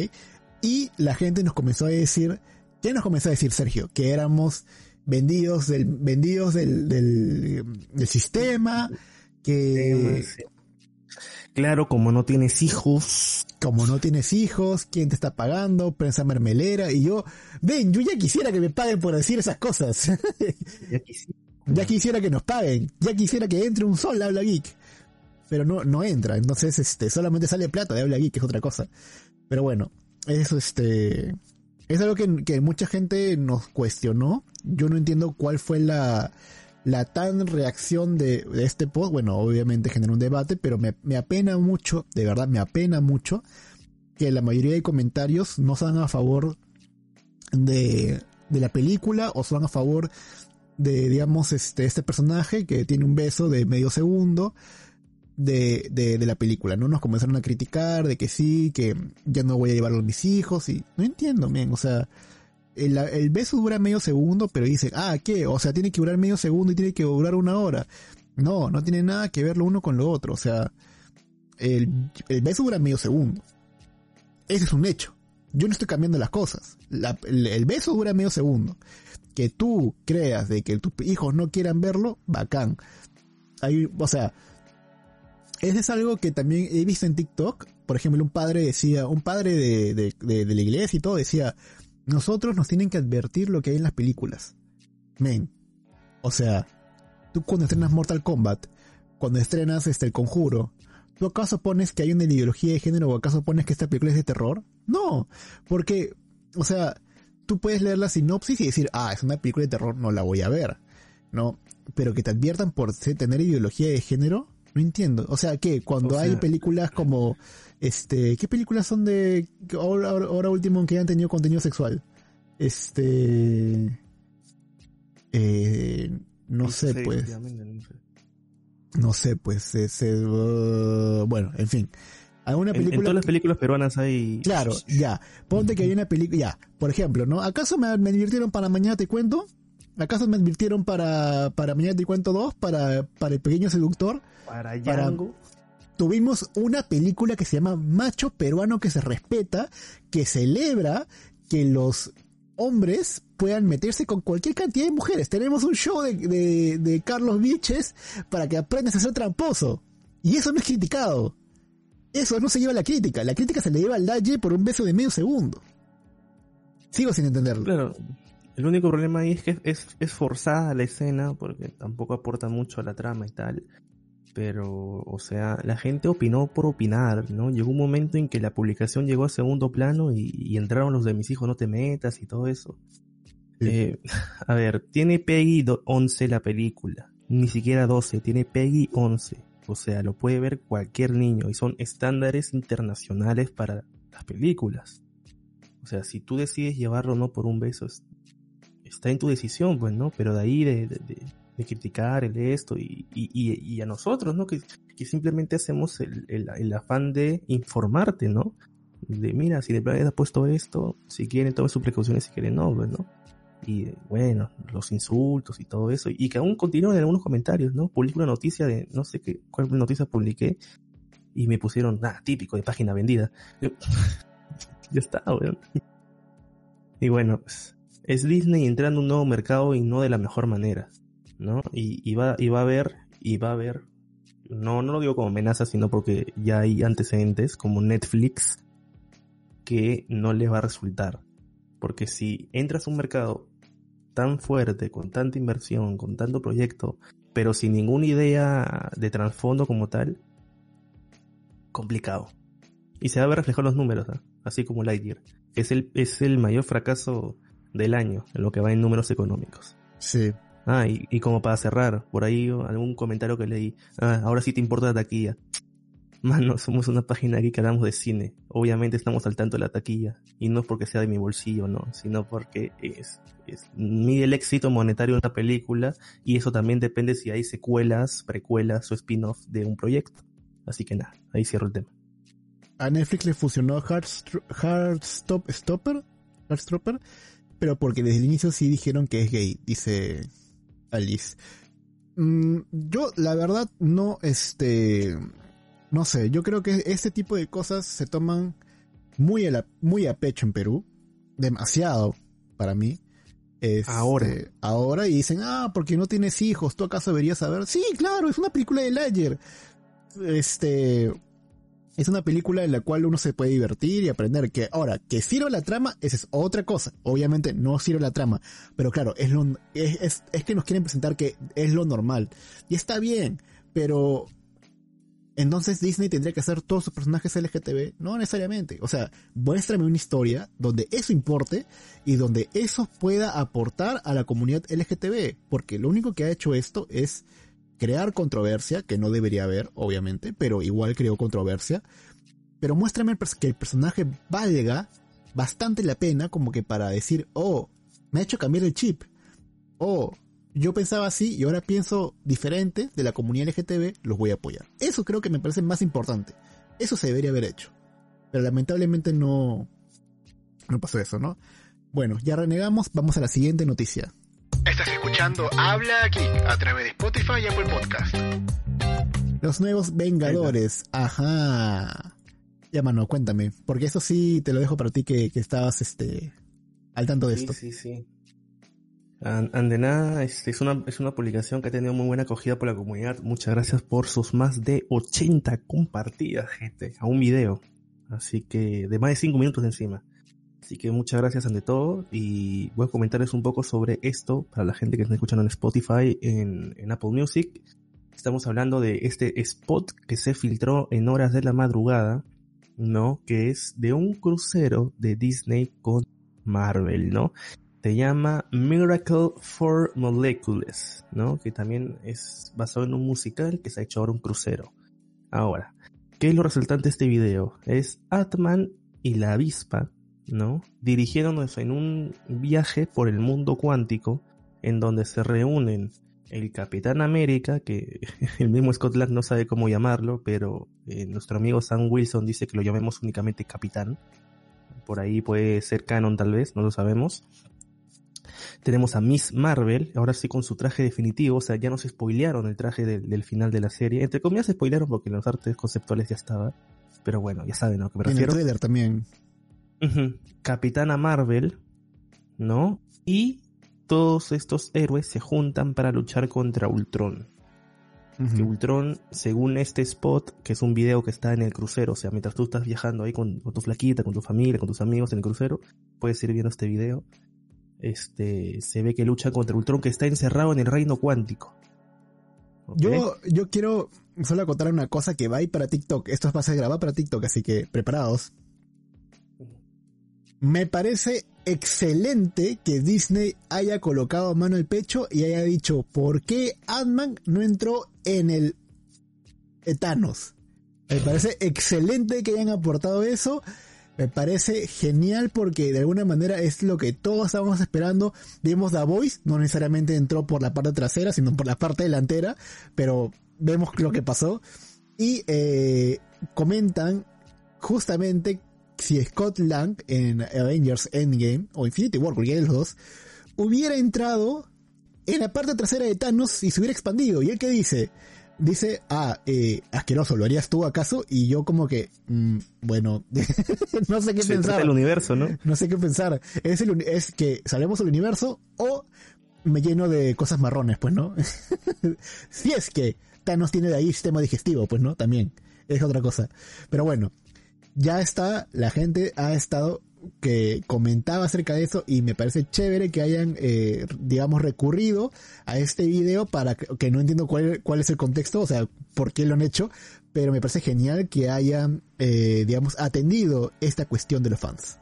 Y la gente nos comenzó a decir, ¿qué nos comenzó a decir Sergio? Que éramos vendidos del, vendidos del, del, del sistema, que... Claro, como no tienes hijos. Como no tienes hijos, ¿quién te está pagando? Prensa mermelera. Y yo, ven, yo ya quisiera que me paguen por decir esas cosas. Ya quisiera. ya quisiera que nos paguen. Ya quisiera que entre un sol Habla Geek. Pero no, no entra. Entonces, este, solamente sale plata de Habla Geek, que es otra cosa. Pero bueno, eso, este, es algo que, que mucha gente nos cuestionó. Yo no entiendo cuál fue la, la tan reacción de, de este post. Bueno, obviamente generó un debate, pero me, me apena mucho, de verdad, me apena mucho que la mayoría de comentarios no sean a favor de, de la película o sean a favor de, digamos, este, este personaje que tiene un beso de medio segundo de, de, de la película, ¿no? Nos comenzaron a criticar de que sí, que ya no voy a llevarlo a mis hijos y no entiendo, men, o sea, el, el beso dura medio segundo, pero dice, ah, ¿qué? O sea, tiene que durar medio segundo y tiene que durar una hora. No, no tiene nada que ver lo uno con lo otro, o sea, el, el beso dura medio segundo. Ese es un hecho. Yo no estoy cambiando las cosas. La- el, beso dura medio segundo. Que tú creas de que tus hijos no quieran verlo, bacán. Hay, o sea, ese es algo que también he visto en TikTok. Por ejemplo, un padre decía, un padre de, de, de, de la iglesia y todo decía, nosotros nos tienen que advertir lo que hay en las películas. Men. O sea, tú cuando estrenas Mortal Kombat, cuando estrenas este el conjuro, ¿tú acaso pones que hay una ideología de género o acaso pones que esta película es de terror? No, porque, o sea, tú puedes leer la sinopsis y decir, ah, es una película de terror, no la voy a ver. No, pero que te adviertan por tener ideología de género, no entiendo. O sea, que cuando O hay películas como, este, ¿qué películas son de, ahora, ahora- último que han tenido contenido sexual? Este, eh, no sé, Sí, pues. no sé. No sé, pues, ese, uh, bueno, en fin. Hay una En, en película... todas las películas peruanas hay... Claro, ya. Ponte que hay una película, ya. Por ejemplo, ¿no? ¿Acaso me, me advirtieron para Mañana Te Cuento? ¿Acaso me advirtieron para, para Mañana Te Cuento 2? Para, para El Pequeño Seductor? Para para- Django. Tuvimos una película que se llama Macho Peruano que se respeta, que celebra que los hombres puedan meterse con cualquier cantidad de mujeres. Tenemos un show de, de, de Carlos Viches para que aprendas a ser tramposo. Y eso no es criticado. Eso no se lleva a la crítica. La crítica se le lleva al Dalle por un beso de medio segundo. Sigo sin entenderlo. Claro. El único problema ahí es que es, es forzada la escena porque tampoco aporta mucho a la trama y tal. Pero, o sea, la gente opinó por opinar, ¿no? Llegó un momento en que la publicación llegó a segundo plano y, y entraron los de mis hijos no te metas y todo eso. Sí. Eh, a ver, tiene Peggy do- 11 la película. Ni siquiera 12, tiene Peggy 11. O sea, lo puede ver cualquier niño y son estándares internacionales para las películas. O sea, si tú decides llevarlo o no por un beso, es- está en tu decisión, pues, ¿no? Pero de ahí de, de, de- de criticar el esto y, y, y- a nosotros, ¿no? Que, que simplemente hacemos el, el, el afán de informarte, ¿no? De mira, si de verdad has puesto esto, si quieren tomen sus precauciones, si quieren no, pues, ¿no? Y bueno, los insultos y todo eso. Y que aún continúan en algunos comentarios, ¿no? Publico una noticia de, no sé qué, cuál noticia publiqué. Y me pusieron, nada, típico de página vendida. Yo, ya está, weón. Y bueno, pues, es Disney entrando en un nuevo mercado y no de la mejor manera, ¿no? Y, y va, y va a haber, y va a haber, no, no lo digo como amenaza, sino porque ya hay antecedentes como Netflix que no les va a resultar. Porque si entras a un mercado tan fuerte, con tanta inversión, con tanto proyecto, pero sin ninguna idea de trasfondo como tal, complicado. Y se va a ver reflejado en los números, así como Lightyear. Es el, es el mayor fracaso del año en lo que va en números económicos. Sí. Ah, y, y como para cerrar, por ahí algún comentario que leí. Ah, ahora sí te importa la taquilla. Mano, somos una página aquí que hablamos de cine. Obviamente estamos al tanto de la taquilla. Y no es porque sea de mi bolsillo, no. Sino porque es, es mide el éxito monetario de una película. Y eso también depende si hay secuelas, precuelas o spin-off de un proyecto. Así que nada, ahí cierro el tema. A Netflix le funcionó Heartstro- Heartstopper, Heartstopper, pero porque desde el inicio sí dijeron que es gay, dice Alice. Mm, yo, la verdad, no, este, no sé, yo creo que este tipo de cosas se toman muy a, la- muy a pecho en Perú, demasiado para mí. Este, Ahora. Ahora y dicen, ah, porque no tienes hijos, tú acaso deberías saber. Sí, claro, es una película de Ledger. Este, es una película en la cual uno se puede divertir y aprender que ahora que sirva la trama esa es otra cosa. Obviamente no sirve la trama pero claro es lo es, es, es que nos quieren presentar que es lo normal. Y está bien pero entonces Disney tendría que hacer todos sus personajes LGTB no necesariamente. O sea muéstrame una historia donde eso importe y donde eso pueda aportar a la comunidad LGTB porque lo único que ha hecho esto es crear controversia, que no debería haber, obviamente, pero igual creó controversia. Pero muéstrame que el personaje valga bastante la pena como que para decir, oh, me ha hecho cambiar el chip. Oh, yo pensaba así y ahora pienso diferente de la comunidad LGTB, los voy a apoyar. Eso creo que me parece más importante. Eso se debería haber hecho. Pero lamentablemente no, no pasó eso, ¿no? Bueno, ya renegamos, vamos a la siguiente noticia. Estás escuchando Habla aquí a través de Spotify y Apple Podcast. Los nuevos Vengadores. Ajá. Ya, mano, cuéntame. Porque eso sí te lo dejo para ti que, que estabas este, al tanto de Sí, esto. sí, sí. An- Ande nada, este, es, una, es una publicación que ha tenido muy buena acogida por la comunidad. Muchas gracias por sus más de 80 compartidas, gente, a un video. Así que, de más de 5 minutos encima. Así que muchas gracias ante todo y voy a comentarles un poco sobre esto para la gente que está escuchando en Spotify, en, Apple Music. Estamos hablando de este spot que se filtró en horas de la madrugada, ¿no? Que es de un crucero de Disney con Marvel, ¿no? Se llama Miracle for Molecules, ¿no? Que también es basado en un musical que se ha hecho ahora un crucero. Ahora, ¿qué es lo resultante de este video? Es Atman y la avispa, ¿no? Dirigiéndonos en un viaje por el mundo cuántico en donde se reúnen el Capitán América, que el mismo Scott Lang no sabe cómo llamarlo, pero eh, nuestro amigo Sam Wilson dice que lo llamemos únicamente Capitán. Por ahí puede ser canon tal vez, no lo sabemos. Tenemos a Miss Marvel, ahora sí con su traje definitivo, o sea, ya nos spoilearon el traje del, del final de la serie. Entre comillas spoilearon porque en los artes conceptuales ya estaba. Pero bueno, ya saben a lo que me En el trailer también. Capitana Marvel, ¿no? Y todos estos héroes se juntan para luchar contra Ultron. Que Ujú. Ultron, según este spot, que es un video que está en el crucero, o sea, mientras tú estás viajando ahí con, con tu flaquita, con tu familia, con tus amigos en el crucero, puedes ir viendo este video. Este, se ve que lucha contra Ultron que está encerrado en el reino cuántico. Yo, yo quiero solo acotar una cosa que va ahí para TikTok. Esto va a ser grabado para TikTok, así que preparados. Me parece excelente que Disney haya colocado mano al pecho y haya dicho, ¿por qué Ant-Man no entró en el Thanos? Me parece excelente que hayan aportado eso. Me parece genial porque de alguna manera es lo que todos estábamos esperando. Vimos The Voice, no necesariamente entró por la parte trasera, sino por la parte delantera, pero vemos lo que pasó. Y eh, comentan justamente si Scott Lang en Avengers Endgame o Infinity War, cualquiera de los dos, hubiera entrado en la parte trasera de Thanos y se hubiera expandido. ¿Y él qué dice? Dice, ah, eh, asqueroso, ¿lo harías tú acaso? Y yo como que, mm, bueno, no sé qué Se pensar. del universo, ¿no? No sé qué pensar. Es, el, es que salvemos el universo o me lleno de cosas marrones, pues, ¿no? si es que Thanos tiene de ahí sistema digestivo, pues, ¿no? También. Es otra cosa. Pero bueno, ya está, la gente ha estado que comentaba acerca de eso y me parece chévere que hayan, eh, digamos, recurrido a este video para que, que no entiendo cuál, cuál es el contexto, o sea, por qué lo han hecho, pero me parece genial que hayan, eh, digamos, atendido esta cuestión de los fans.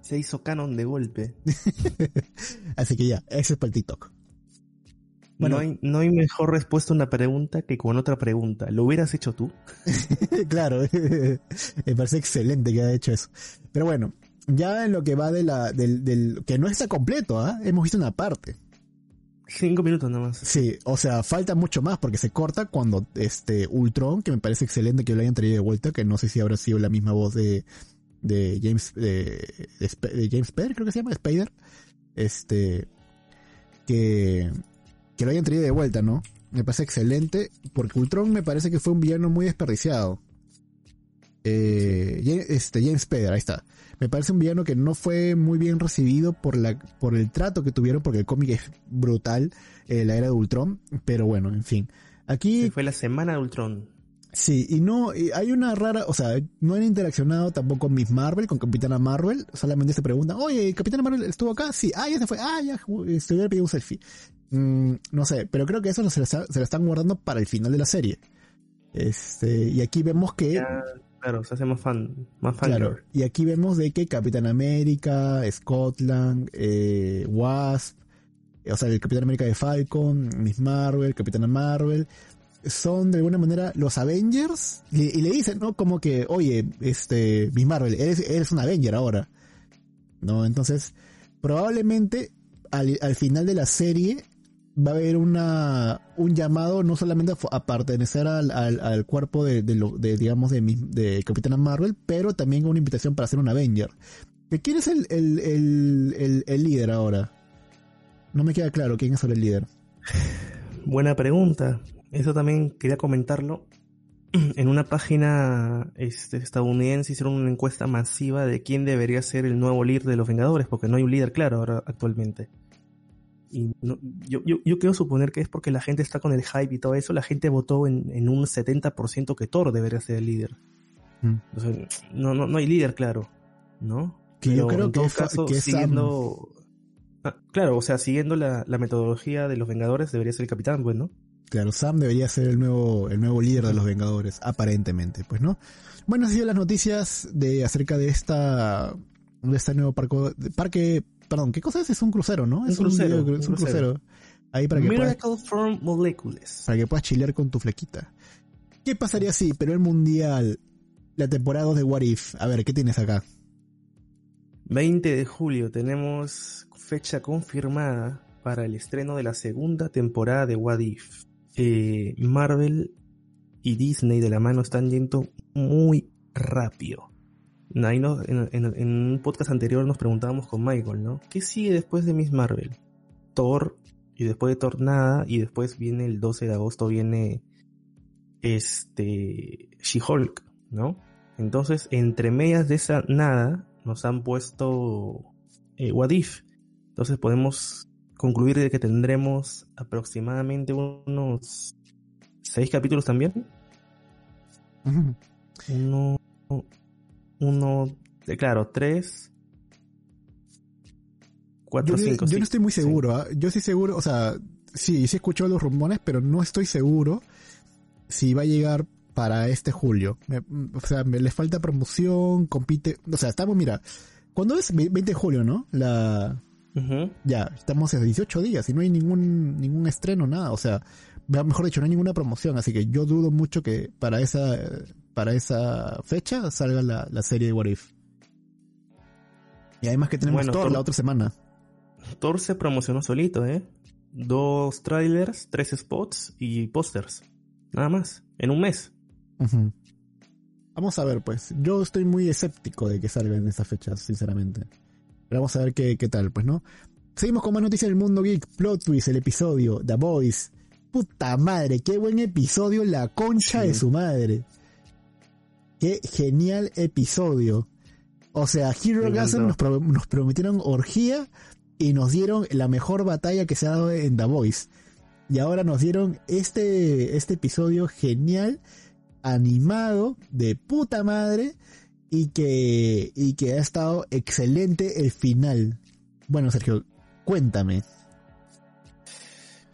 Se hizo canon de golpe. Así que ya, ese es para el TikTok. Bueno. no, hay, no hay mejor respuesta a una pregunta que con otra pregunta. ¿Lo hubieras hecho tú? claro, me parece excelente que haya hecho eso. Pero bueno, ya en lo que va de la, del, del que no está completo, ¿ah? Hemos visto una parte. Cinco minutos nomás. Sí, o sea, falta mucho más porque se corta cuando este Ultron, que me parece excelente que lo hayan traído de vuelta, que no sé si habrá sido la misma voz de, de James, de, James Spader, creo que se llama, Spider, este, que, que lo hayan traído de vuelta, ¿no? Me parece excelente porque Ultron me parece que fue un villano muy desperdiciado. Eh, este, James Spader, ahí está. Me parece un villano que no fue muy bien recibido por la, por el trato que tuvieron, porque el cómic es brutal, eh, la era de Ultron, pero bueno, en fin. Aquí fue la semana de Ultron. Sí, y no, y hay una rara, o sea, no han interaccionado tampoco Miss Marvel con Capitana Marvel, solamente se preguntan, oye, Capitana Marvel estuvo acá, sí, ah, ya se fue, ah, ya, se hubiera pedido un selfie. Mm, no sé, pero creo que eso se lo, está- se lo están guardando para el final de la serie. Este, y aquí vemos que, Ya, claro, se hace más fan, más fan. claro, y aquí vemos de que Capitán América, Scotland, eh, Wasp, o sea, el Capitán América de Falcon, Miss Marvel, Capitana Marvel, son de alguna manera los Avengers y, le dicen, ¿no? Como que, oye, este, Miss Marvel, eres, eres un Avenger ahora. ¿No? Entonces, probablemente al, al final de la serie va a haber una, un llamado no solamente a, pertenecer al, al, al cuerpo de, de, lo- de, digamos, de, Capitana Marvel, pero también una invitación para ser un Avenger. ¿De ¿Quién es el, el, el, el, líder ahora? No me queda claro quién es el líder. Buena pregunta. Eso también quería comentarlo. En una página este, estadounidense hicieron una encuesta masiva de quién debería ser el nuevo líder de los Vengadores, porque no hay un líder claro ahora actualmente. Y no- yo, yo, yo quiero suponer que es porque la gente está con el hype y todo eso, la gente votó en, en un 70% que Thor debería ser el líder. Mm. O sea, no, no, no hay líder claro, ¿no? Que yo creo en que todo caso, que siguiendo... Ah, claro, o sea, siguiendo la, la metodología de los Vengadores debería ser el capitán, pues, ¿no? Claro, Sam debería ser el nuevo, el nuevo líder de los Vengadores, aparentemente, pues, ¿no? Bueno, así las noticias de acerca de esta, de este nuevo parco, parque, perdón, ¿qué cosa es? Es un crucero, ¿no? Un es crucero, video- es un un crucero. Ahí para que puedas, Miracle from Molecules. para que puedas chilear con tu flequita. ¿Qué pasaría si, pero el mundial, la temporada 2 de What If? A ver, ¿qué tienes acá? 20 de julio tenemos fecha confirmada para el estreno de la segunda temporada de What If. Eh, Marvel y Disney de la mano están yendo muy rápido. Ahí en un podcast anterior nos preguntábamos con Michael, ¿no? ¿Qué sigue después de Miss Marvel? Thor, y después de Thor nada, y después viene el 12 de agosto, viene este She-Hulk, ¿no? Entonces, entre medias de esa nada, nos han puesto eh, What If. Entonces podemos concluir de que tendremos aproximadamente unos seis capítulos también. Uno, uno, eh, claro, tres, cuatro, Yo, cinco. yo no estoy muy seguro, ¿ah? yo sí seguro, o sea, sí, sí escucho los rumores, pero no estoy seguro si va a llegar para este julio. Me- o sea, me, le falta promoción, compite, o sea, estamos, mira, cuando es Ve- 20 de julio, ¿no? La, Ujú. ya, estamos a 18 días y no hay ningún, ningún estreno, nada, o sea, mejor dicho, no hay ninguna promoción, así que yo dudo mucho que para esa, para esa fecha salga la, la serie de What If. Y además que tenemos Bueno, Thor Thor- la otra semana. Thor se promocionó solito, ¿eh? Dos trailers, tres spots y pósters. Nada más. En un mes. Vamos a ver, pues. Yo estoy muy escéptico de que salga en esa fecha, sinceramente. Pero vamos a ver qué, qué tal, pues, ¿no? Seguimos con más noticias del mundo geek. Plot twist, el episodio. The Boys. Puta madre, qué buen episodio. La concha Sí. de su madre. Qué genial episodio. O sea, Hero Gasm nos, pro- nos prometieron orgía y nos dieron la mejor batalla que se ha dado en The Voice. Y ahora nos dieron este, este episodio genial, animado, de puta madre, y que, y que ha estado excelente el final. Bueno, Sergio, cuéntame.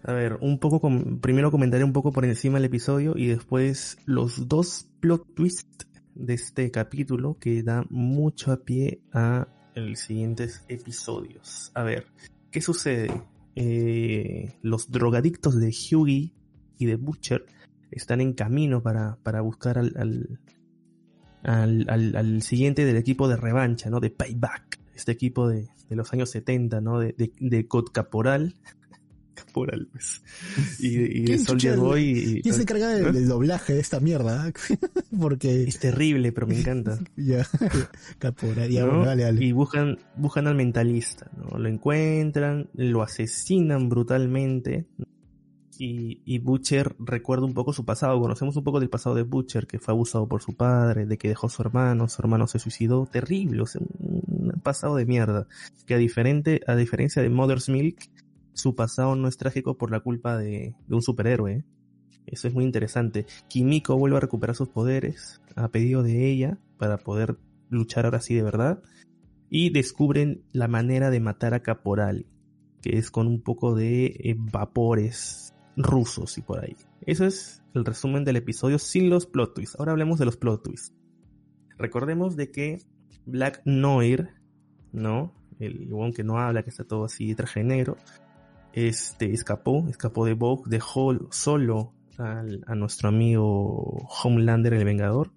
A ver, un poco, com- primero comentaré un poco por encima el episodio y después los dos plot twists de este capítulo que da mucho a pie a los siguientes episodios. A ver, ¿qué sucede? Eh, los drogadictos de Hughie y de Butcher están en camino para, para buscar al, al, al, al- al siguiente del equipo de revancha, ¿no? De Payback. Este equipo de, de los años 70, ¿no? De, de, de Cod Caporal. Caporal, pues. Y, y de ¿Quién Soldier Boy. y- ¿Quién se encarga del, ¿Eh? del doblaje de esta mierda? Porque Es terrible, pero me encanta. ya, caporal, ya, ¿no? bueno, dale, dale. Y buscan, buscan al mentalista, ¿no? Lo encuentran, lo asesinan brutalmente Y, y Butcher recuerda un poco su pasado. Conocemos un poco del pasado de Butcher, que fue abusado por su padre, de que dejó a su hermano, su hermano se suicidó. Terrible, un, pasado de mierda. Que a, diferente, a diferencia de Mother's Milk, su pasado no es trágico por la culpa de, de un superhéroe. ¿eh? Eso es muy interesante. Kimiko vuelve a recuperar sus poderes a pedido de ella para poder luchar ahora sí de verdad. Y descubren la manera de matar a Caporal, que es con un poco de eh, vapores rusos y por ahí. Eso es el resumen del episodio sin los plot twists. Ahora hablemos de los plot twists. Recordemos de que Black Noir, ¿no? El one que no habla, que está todo así traje negro, este escapó, escapó de Vogue, dejó solo al, a nuestro amigo Homelander el Vengador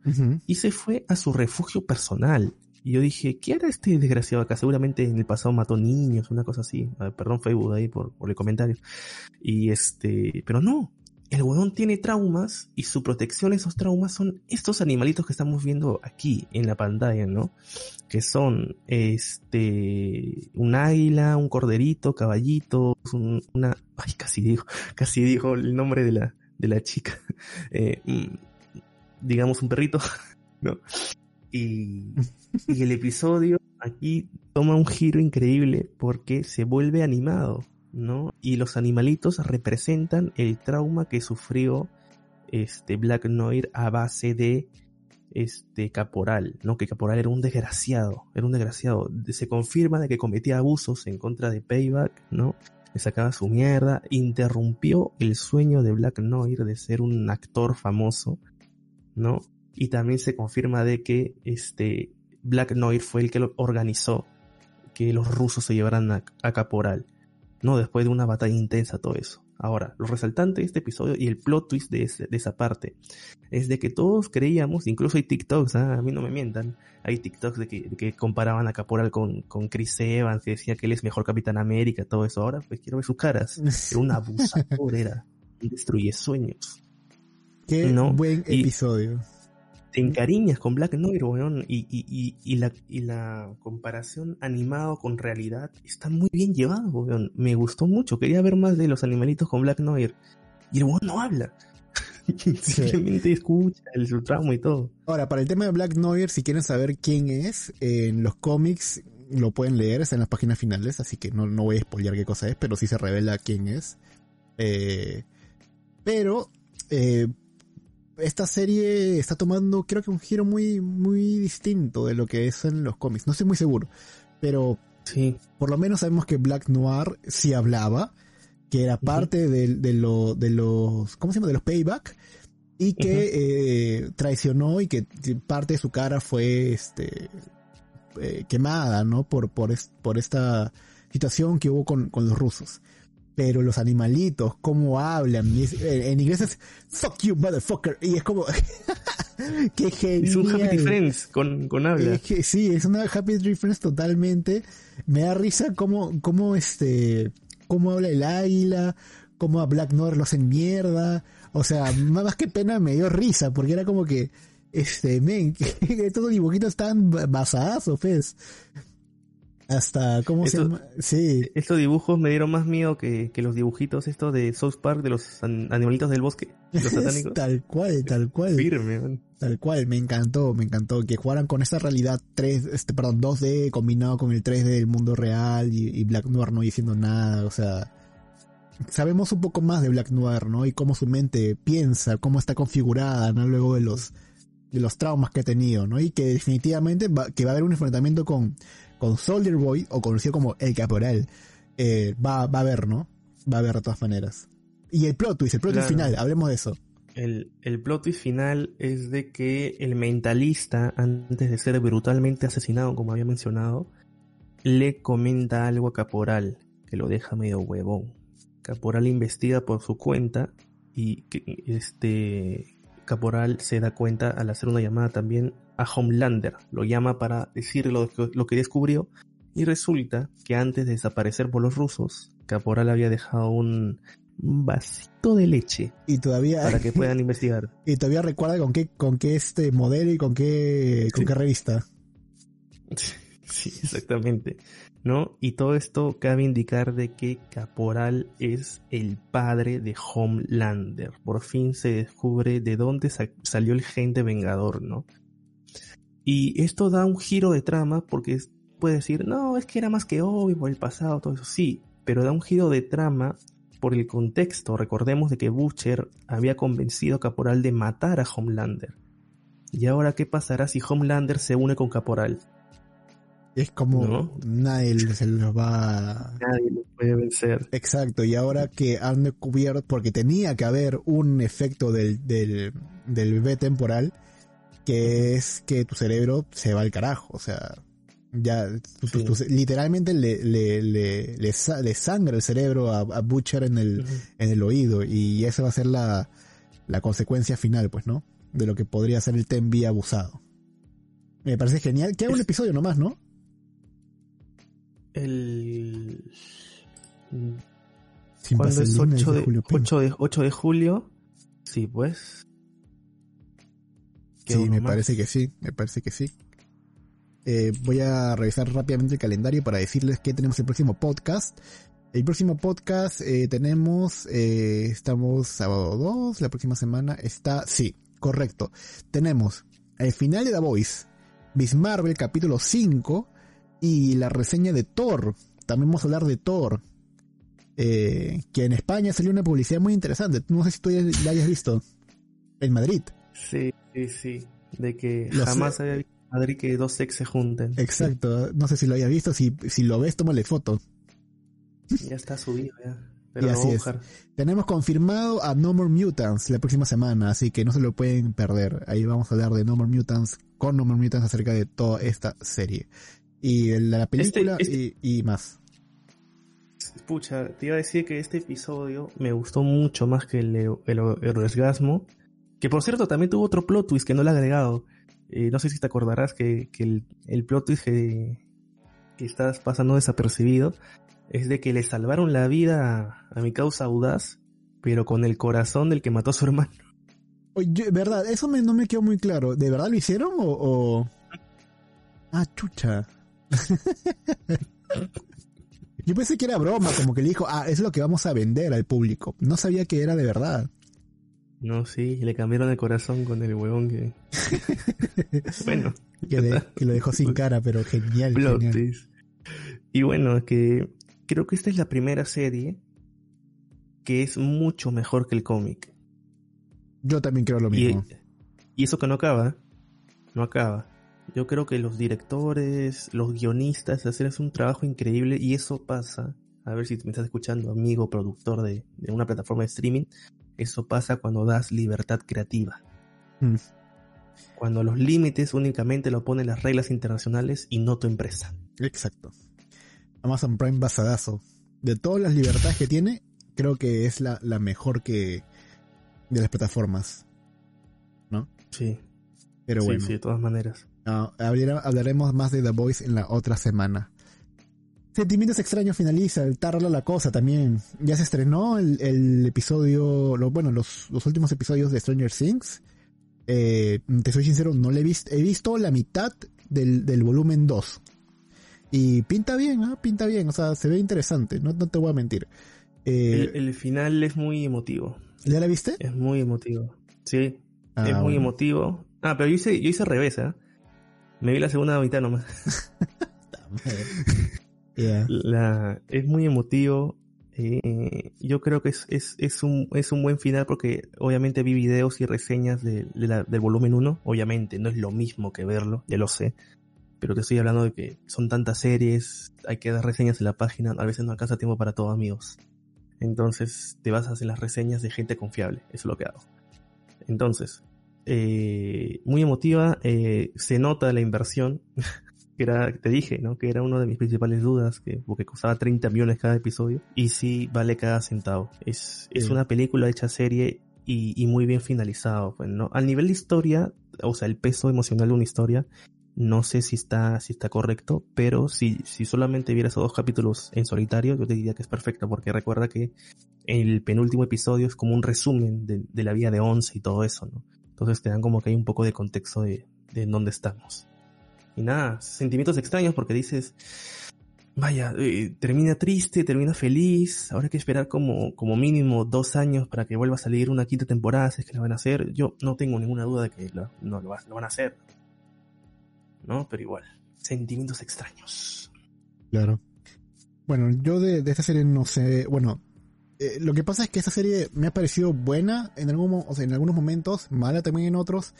y se fue a su refugio personal. Y yo dije, ¿qué hará este desgraciado acá? Seguramente en el pasado mató niños, una cosa así. Ah, Perdón, Facebook, ahí por, por el comentario. Y este, pero no. El huevón tiene traumas y su protección a esos traumas son estos animalitos que estamos viendo aquí en la pantalla, ¿no? Que son, este, un águila, un corderito, caballitos, un- una, ay, casi dijo, casi dijo el nombre de la, de la chica. Eh, mm, digamos un perrito, ¿no? Y, y el episodio aquí toma un giro increíble porque se vuelve animado, ¿no? Y los animalitos representan el trauma que sufrió este Black Noir a base de este Caporal, ¿no? Que Caporal era un desgraciado, era un desgraciado. Se confirma de que cometía abusos en contra de Payback, ¿no? Le sacaba su mierda, interrumpió el sueño de Black Noir de ser un actor famoso, ¿no? Y también se confirma de que este Black Noir fue el que lo organizó que los rusos se llevaran a, a Caporal, ¿no? Después de una batalla intensa, todo eso. Ahora, lo resaltante de este episodio y el plot twist de, ese- de esa parte es de que todos creíamos, incluso hay TikToks, ¿ah? a mí no me mientan, hay TikToks de que, de que comparaban a Caporal con, con Chris Evans, que decía que él es mejor Capitán América, todo eso. Ahora, pues quiero ver sus caras. Era un abusador, era. Y destruye sueños. Qué No, buen y- episodio. Te encariñas con Black Noir, weón, y, y, y, y, la, y la comparación animado con realidad está muy bien llevado, weón. Me gustó mucho, quería ver más de los animalitos con Black Noir. Y el weón no habla. Simplemente escucha el su trauma y todo. Ahora, para el tema de Black Noir, si quieren saber quién es, en los cómics lo pueden leer, está en las páginas finales, así que no, no voy a spoilear qué cosa es, pero sí se revela quién es. Eh, pero eh, esta serie está tomando, creo que un giro muy, muy distinto de lo que es en los cómics. No estoy muy seguro, pero Sí, por lo menos sabemos que Black Noir sí hablaba, que era parte de, de, lo, de los, ¿cómo se llama? De los payback, y que eh, traicionó y que parte de su cara fue este eh, quemada, ¿no? Por, por, es- por esta situación que hubo con, con los rusos. Pero los animalitos, cómo hablan, es- eh, en inglés es fuck you motherfucker, y es como, qué genial. es un Happy Friends con, con habla. Es que sí, es una Happy Difference totalmente. Me da risa cómo, cómo este, cómo habla el águila, cómo a Black Noir lo hacen mierda. O sea, más que pena me dio risa, porque era como que, este, men, que estos dibujitos están basados, pues. Hasta, ¿cómo se Esto- llama? Sí, Estos dibujos me dieron más miedo que, que los dibujitos estos de South Park de los an- animalitos del bosque, los satánicos. tal cual, tal cual. Firme, man. Tal cual, me encantó, me encantó que jugaran con esa realidad 3, este, perdón, 2D combinado con el 3D del mundo real y, y Black Noir no diciendo nada, o sea, sabemos un poco más de Black Noir, ¿no? Y cómo su mente piensa, cómo está configurada, ¿no? Luego de los de los traumas que ha tenido, ¿no? Y que definitivamente va, que va a haber un enfrentamiento con con Soldier Boy o conocido como El Caporal, eh, va va a haber, ¿no? Va a haber de todas maneras. Y el plot twist, el plot twist final, hablemos de eso. El, el plot twist final es de que el mentalista, antes de ser brutalmente asesinado, como había mencionado, le comenta algo a Caporal, que lo deja medio huevón. Caporal investiga por su cuenta y este Caporal se da cuenta al hacer una llamada también a Homelander. Lo llama para decirle lo que, lo que descubrió y resulta que antes de desaparecer por los rusos, Caporal había dejado un, vasito de leche Y todavía para que puedan investigar. Y todavía recuerda con qué, con qué este modelo y con qué, con Sí. qué revista. Sí, exactamente. ¿No? Y todo esto cabe indicar de que Caporal es el padre de Homelander. Por fin se descubre de dónde sa- salió el gen de Vengador, ¿no? Y esto da un giro de trama porque puede decir, no, es que era más que obvio por el pasado, todo eso. Sí, pero da un giro de trama por el contexto. Recordemos de que Butcher había convencido a Caporal de matar a Homelander. Y ahora, ¿qué pasará si Homelander se une con Caporal? Es como ¿No? nadie se los va a... Nadie lo puede vencer. Exacto, y ahora que han descubierto, porque tenía que haber un efecto del, del, del B temporal, que es que tu cerebro se va al carajo, o sea, ya, tu- tu- Sí. tu- literalmente le, le, le, le, sa- le sangra el cerebro a, a Butcher en el, en el oído, y esa va a ser la, la consecuencia final, pues, ¿no? De lo que podría ser el Tenbi abusado. Me parece genial, que haga un episodio nomás, ¿no? El... Sin ¿Cuándo es vaselina, 8 dice de, Julio Pino. 8 de 8 de julio? Sí, pues. Sí, me más. parece que sí, me parece que sí. Eh, voy a revisar rápidamente el calendario para decirles que tenemos el próximo podcast. El próximo podcast eh, tenemos, eh, estamos sábado 2, la próxima semana está, sí, correcto. Tenemos el final de The Voice, Miss Marvel capítulo 5 y la reseña de Thor. También vamos a hablar de Thor. Eh, que en España salió una publicidad muy interesante. No sé si tú la hayas visto. En Madrid. Sí, sí, sí. De que Lo jamás sé. había visto en Madrid que dos ex se junten. Exacto, no sé si lo hayas visto, si, si lo ves, tómale foto. Ya está subido ya. Pero Y así es. Tenemos confirmado a No More Mutants la próxima semana, así que no se lo pueden perder. Ahí vamos a hablar de No More Mutants, con No More Mutants acerca de toda esta serie. Y de la película este- Y, y más. Pucha, te iba a decir que este episodio me gustó mucho más que el, el, el orgasmo. Que por cierto, también tuvo otro plot twist que no le he agregado. Eh, no sé si te acordarás que, que el, el plot twist que, que estás pasando desapercibido es de que le salvaron la vida a, a mi causa audaz, pero con el corazón del que mató a su hermano. Oye, verdad, eso me- no me quedó muy claro. ¿De verdad lo hicieron o...? o- Ah, chucha. Yo pensé que era broma, como que le dijo, ah, es lo que vamos a vender al público. No sabía que era de verdad. No, sí, le cambiaron el corazón con el huevón que... bueno, Que, de- que lo dejó sin cara, pero genial. Y bueno, que creo que esta es la primera serie que es mucho mejor que el cómic. Yo también creo lo Y, mismo. y eso que no acaba, no acaba. Yo creo que los directores, los guionistas hacen un trabajo increíble y eso pasa, a ver si me estás escuchando, amigo productor de, de una plataforma de streaming, eso pasa cuando das libertad creativa. Mm. Cuando los límites únicamente lo ponen las reglas internacionales y no tu empresa. Exacto. Amazon Prime basadazo. De todas las libertades que tiene, creo que es la, la mejor que de las plataformas. Sí, Pero sí, bueno, sí, de todas maneras. No, hablaremos más de The Voice en la otra semana. Sentimientos extraños finaliza, el tarlo la cosa también. Ya se estrenó el, el episodio, lo, bueno, los, los últimos episodios de Stranger Things. Eh, te soy sincero, no le he visto, he visto la mitad del, del volumen 2. Y pinta bien, pinta bien, o sea, se ve interesante, no, no te voy a mentir. Eh, El, el final es muy emotivo. ¿Ya la viste? Es muy emotivo. Sí, Ah, es muy bueno. emotivo. Ah, pero yo hice, yo hice revés, ¿ah? Me vi la segunda mitad nomás. Ya. La, es muy emotivo. eh, yo creo que es, es, es, un, es un buen final porque obviamente vi videos y reseñas de, de la- del volumen 1. Obviamente no es lo mismo que verlo, ya lo sé. Pero te estoy hablando de que son tantas series, hay que dar reseñas en la página, a veces no alcanza tiempo para todo, amigos. Entonces te basas en las reseñas de gente confiable, eso es lo que hago. Entonces, eh, muy emotiva, eh, se nota la inversión, que era, te dije, ¿no? Que era una de mis principales dudas, que, porque costaba 30 millones cada episodio, y sí vale cada centavo. Es, es Sí. una película hecha serie y, y muy bien finalizado, pues, ¿no? Al nivel de historia, o sea, el peso emocional de una historia, no sé si está, si está correcto, pero si, si solamente vieras esos dos capítulos en solitario, yo te diría que es perfecto, porque recuerda que el penúltimo episodio es como un resumen de, de la vida de Once y todo eso, ¿no? Entonces te dan como que hay un poco de contexto de, de dónde estamos. Y nada, sentimientos extraños porque dices, vaya, eh, termina triste, termina feliz, ahora hay que esperar como, como mínimo dos años para que vuelva a salir una quinta temporada, si es que la van a hacer. Yo no tengo ninguna duda de que no, lo, lo van a hacer. ¿No? Pero igual, sentimientos extraños. Claro. Bueno, yo de, de esta serie no sé, bueno, eh, lo que pasa es que esta serie me ha parecido buena en, algún, o sea, en algunos momentos, mala también en otros.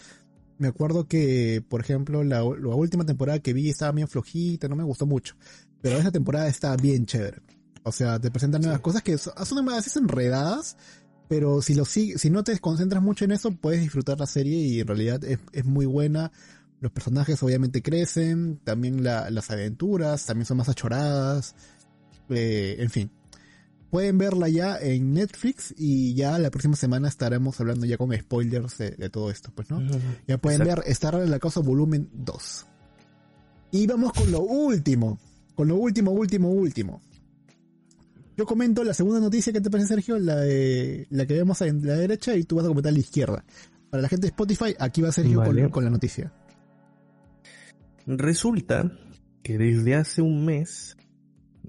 Me acuerdo que, por ejemplo, la, la última temporada que vi estaba bien flojita, no me gustó mucho. Pero esta temporada está bien chévere. O sea, te presentan nuevas cosas que son, son a veces enredadas, pero si lo sig- si no te concentras mucho en eso, puedes disfrutar la serie y en realidad es, es muy buena. Los personajes obviamente crecen, también la- las aventuras también son más achoradas. Eh, en fin. Pueden verla ya en Netflix y ya la próxima semana estaremos hablando ya con spoilers de, de todo esto, pues, ¿no? Ya pueden Exacto. ver Star en la Cosa volumen 2. Y vamos con lo último. Con lo último, último, último. Yo comento la segunda noticia que te parece, Sergio, la, de- la que vemos en la derecha y tú vas a comentar a la izquierda. Para la gente de Spotify, aquí va Sergio con la noticia. Resulta que desde hace un mes,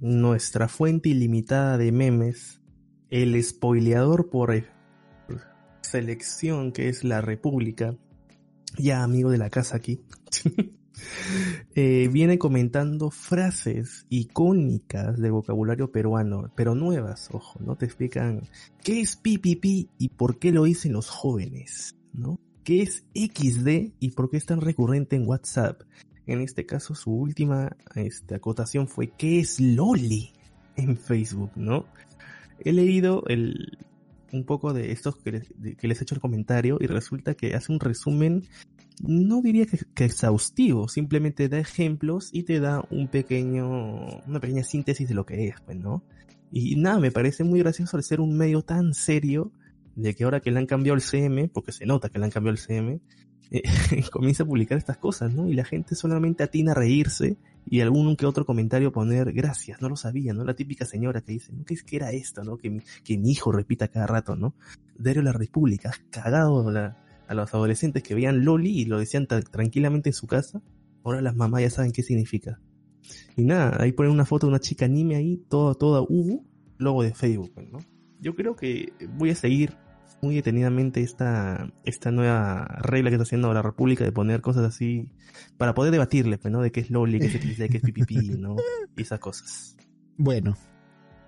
nuestra fuente ilimitada de memes, el spoileador por eh, selección que es la República, ya amigo de la casa aquí, eh, viene comentando frases icónicas de vocabulario peruano, pero nuevas, ojo, ¿no? Te explican qué es PPP y por qué lo dicen los jóvenes, ¿no? ¿Qué es XD y por qué es tan recurrente en WhatsApp? En este caso, su última este, acotación fue ¿qué es Loli? en Facebook, ¿no? He leído el, un poco de estos que les, que les he hecho el comentario y resulta que hace un resumen, no diría que, que exhaustivo, simplemente da ejemplos y te da un pequeño, una pequeña síntesis de lo que es, pues, ¿no? Y nada, me parece muy gracioso al ser un medio tan serio de que ahora que le han cambiado el CM, porque se nota que le han cambiado el CM, eh, comienza a publicar estas cosas, ¿no? Y la gente solamente atina a reírse y algún que otro comentario poner gracias, no lo sabía, ¿no? La típica señora que dice, ¿no? ¿Qué que era esto, no? Que mi, que mi hijo repita cada rato, ¿no? Diario La República, cagado a los adolescentes que veían Loli y lo decían tranquilamente en su casa. Ahora las mamás ya saben qué significa. Y nada, ahí ponen una foto de una chica anime ahí, toda, toda Hugo, logo de Facebook, ¿no? Yo creo que voy a seguir muy detenidamente esta, esta nueva regla que está haciendo la República de poner cosas así para poder debatirle, pues, ¿no? De qué es Loli, qué es XD, qué es PPP, ¿no? Y esas cosas. Bueno.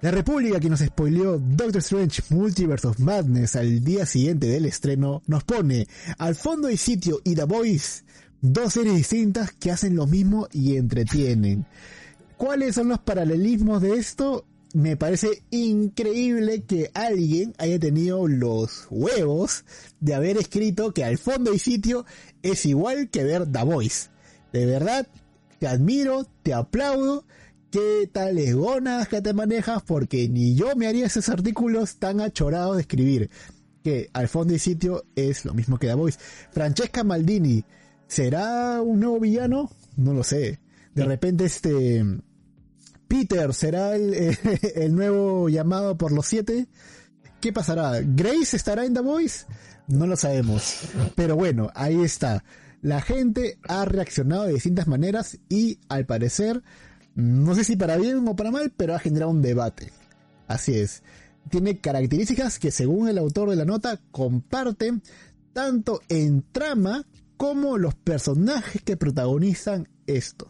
La República que nos spoileó Doctor Strange Multiverse of Madness al día siguiente del estreno nos pone al fondo y sitio y The Voice, dos series distintas que hacen lo mismo y entretienen. ¿Cuáles son los paralelismos de esto? Me parece increíble que alguien haya tenido los huevos de haber escrito que al fondo y sitio es igual que ver The Voice. De verdad, te admiro, te aplaudo. ¿Qué tales gonas que te manejas? Porque ni yo me haría esos artículos tan achorados de escribir. Que al fondo y sitio es lo mismo que The Voice. Francesca Maldini, ¿será un nuevo villano? No lo sé. De repente este... Peter será el, el nuevo llamado por los siete. ¿Qué pasará? ¿Grace estará en The Voice? No lo sabemos. Pero bueno, ahí está. La gente ha reaccionado de distintas maneras y al parecer, no sé si para bien o para mal, pero ha generado un debate. Así es. Tiene características que según el autor de la nota comparten tanto en trama como los personajes que protagonizan esto.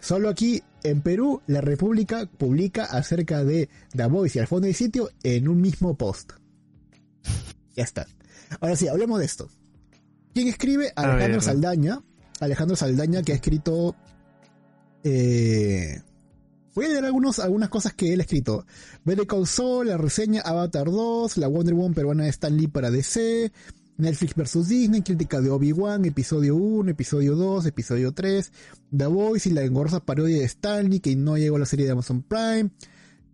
Solo aquí en Perú, la República publica acerca de The Voice y al fondo del sitio en un mismo post. Ya está. Ahora sí, hablemos de esto. ¿Quién escribe? Alejandro ver. Saldaña. Alejandro Saldaña que ha escrito... Eh, voy a leer algunos, algunas cosas que él ha escrito. Better Call Saul, la reseña Avatar 2, la Wonder Woman peruana de Stan Lee para DC, Netflix vs Disney, crítica de Obi-Wan, episodio 1, episodio 2, episodio 3, The Voice y la engorrosa parodia de Stanley que no llegó a la serie de Amazon Prime,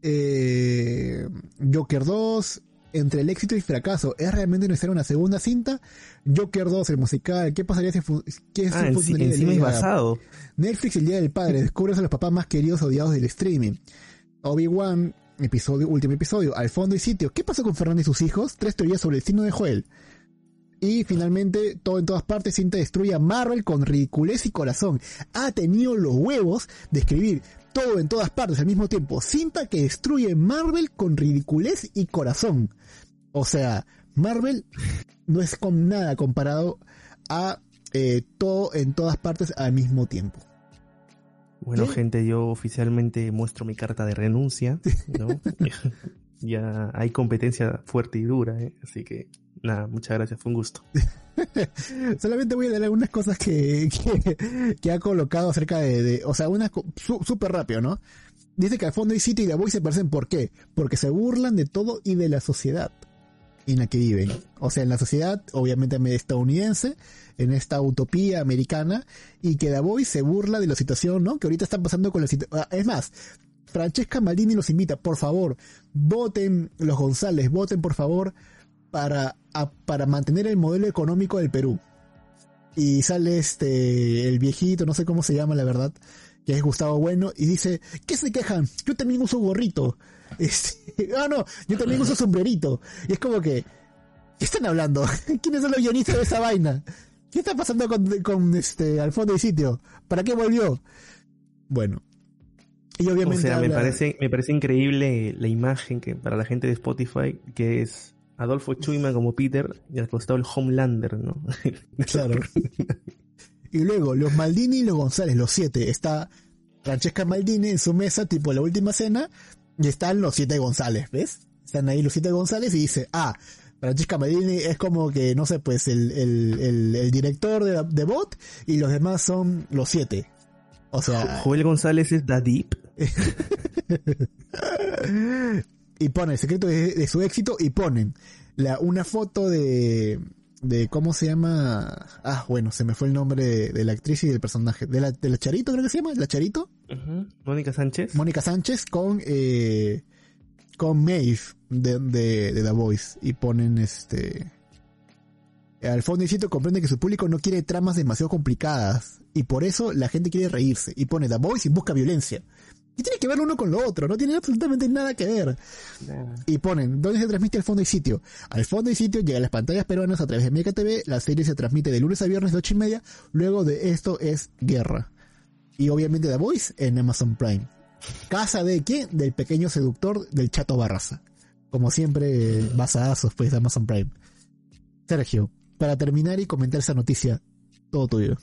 eh, Joker 2, entre el éxito y el fracaso, ¿es realmente necesaria una segunda cinta? Joker 2, el musical, ¿qué pasaría si, qué Ah, en, encima es Gaga? basado. Netflix el Día del Padre, descubres a los papás más queridos odiados del streaming. Obi-Wan, episodio, último episodio, al fondo y sitio. ¿Qué pasó con Fernando y sus hijos? Tres teorías sobre el signo de Joel. Y finalmente, todo en todas partes, Cinta destruye a Marvel con ridiculez y corazón. Ha tenido los huevos de escribir todo en todas partes al mismo tiempo. Cinta que destruye Marvel con ridiculez y corazón. O sea, Marvel no es con nada comparado a eh, todo en todas partes al mismo tiempo. Bueno, gente, yo oficialmente muestro mi carta de renuncia, ¿no? ya hay competencia fuerte y dura, ¿eh? así que nada, muchas gracias, fue un gusto. Solamente voy a dar algunas cosas que, que, que ha colocado acerca de, de- o sea, unas súper rápido, ¿no? Dice que al fondo y City y The se parecen, ¿por qué? Porque se burlan de todo y de la sociedad en la que viven. O sea, en la sociedad, obviamente estadounidense, en esta utopía americana, y que Voice se burla de la situación, ¿no? Que ahorita está pasando con la situación. Es más, Francesca Maldini los invita, por favor, voten los González, voten por favor para, a- para mantener el modelo económico del Perú. Y sale este, el viejito, no sé cómo se llama la verdad, que es Gustavo Bueno, y dice, ¿qué se quejan? Yo también uso gorrito. Este, ah, no, yo también uso sombrerito. Y es como que, ¿qué están hablando? ¿Quiénes son los guionistas de esa vaina? ¿Qué está pasando con, con este, al fondo y sitio? ¿Para qué volvió? Bueno. Y O obviamente sea, me parece, me parece increíble la imagen que para la gente de Spotify, que es Adolfo Chuyman como Peter y al costado el Homelander, ¿no? Claro. y luego, los Maldini y los González, los siete. Está Francesca Maldini en su mesa, tipo la última cena, y están los siete González, ¿ves? Están ahí los siete González y dice, ah, Francesca Maldini es como que, no sé, pues el, el, el, el director de, de Bot y los demás son los siete. O sea, Joel González es Dadip. y pone el secreto de, de su éxito y ponen la, una foto de, de cómo se llama, ah, bueno, se me fue el nombre de, de la actriz y del personaje, de la, de la Charito creo que se llama, la Charito. Mónica Sánchez. Mónica Sánchez con, eh, con Maeve de, de, de The Voice y ponen este, al fondo y sitio comprende que su público no quiere tramas demasiado complicadas y por eso la gente quiere reírse y pone The Voice y busca violencia. Y tiene que ver uno con lo otro, no tiene absolutamente nada que ver y ponen dónde se transmite el fondo y sitio. Al fondo y sitio llega a las pantallas peruanas a través de Meca TV, la serie se transmite de lunes a viernes de 8 y media, luego de esto es Guerra. Y obviamente The Voice en Amazon Prime. ¿Casa de quién? Del pequeño seductor del Chato Barraza. Como siempre, basadazos pues de Amazon Prime. Sergio, para terminar y comentar esa noticia, todo tuyo.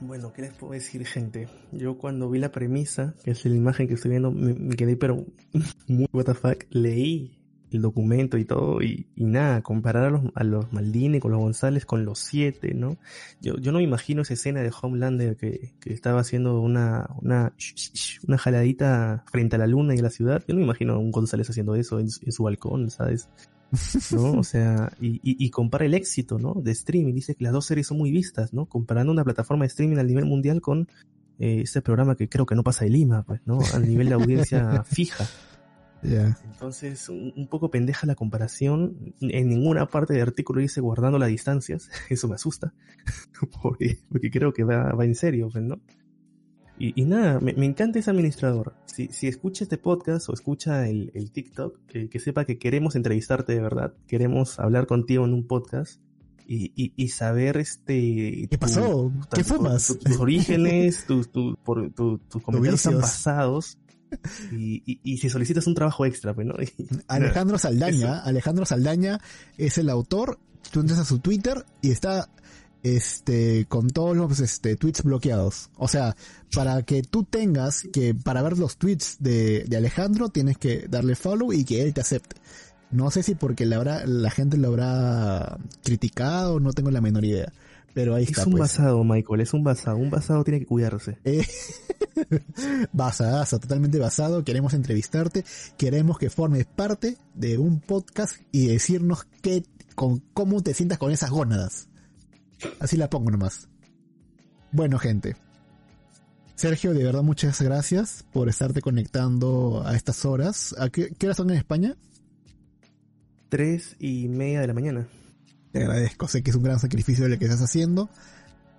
Bueno, ¿qué les puedo decir, gente? Yo cuando vi la premisa, que es la imagen que estoy viendo, me, quedé pero muy what the fuck. Leí el documento y todo, y, y nada, comparar a los, a los Maldini con los González con los siete, ¿no? Yo, yo no me imagino esa escena de Homelander que, que estaba haciendo una, una, una jaladita frente a la luna y a la ciudad. Yo no me imagino a un González haciendo eso en, en su balcón, ¿sabes? ¿No? O sea, y, y, y compara el éxito, ¿no? De streaming. Dice que las dos series son muy vistas, ¿no? Comparando una plataforma de streaming a nivel mundial con eh, este programa que creo que no pasa de Lima, pues, ¿no? A nivel de audiencia fija. Ya. Entonces, un, un poco pendeja la comparación. En ninguna parte del artículo dice guardando las distancias. Eso me asusta. porque, porque creo que va, va en serio, pues, ¿no? Y, y nada, me, me encanta ese administrador. Si, si escucha este podcast o escucha el, el TikTok, eh, que sepa que queremos entrevistarte de verdad. Queremos hablar contigo en un podcast. Y, y, y saber este... ¿Qué tu- pasó? ¿Qué fumas? tu- tus orígenes, tus tu, por- tu- tus comentarios tan pasados. Y, y, y si solicitas un trabajo extra, pues, ¿no? Y- Alejandro Saldaña, Alejandro Saldaña es el autor, tú entras a su Twitter y está este con todos los este tweets bloqueados. O sea, para que tú tengas que para ver los tweets de, de Alejandro tienes que darle follow y que él te acepte. No sé si porque la, habrá, la gente lo habrá criticado, no tengo la menor idea. Pero ahí Es está, un pues. basado, Michael, es un basado. Un basado tiene que cuidarse. Eh, basadazo, totalmente basado. Queremos entrevistarte, queremos que formes parte de un podcast y decirnos qué, con cómo te sientas con esas gónadas. Así la pongo nomás. Bueno, gente. Sergio, de verdad muchas gracias por estarte conectando a estas horas. ¿A qué, qué horas son en España? Tres y media de la mañana. Te agradezco, sé que es un gran sacrificio lo que estás haciendo.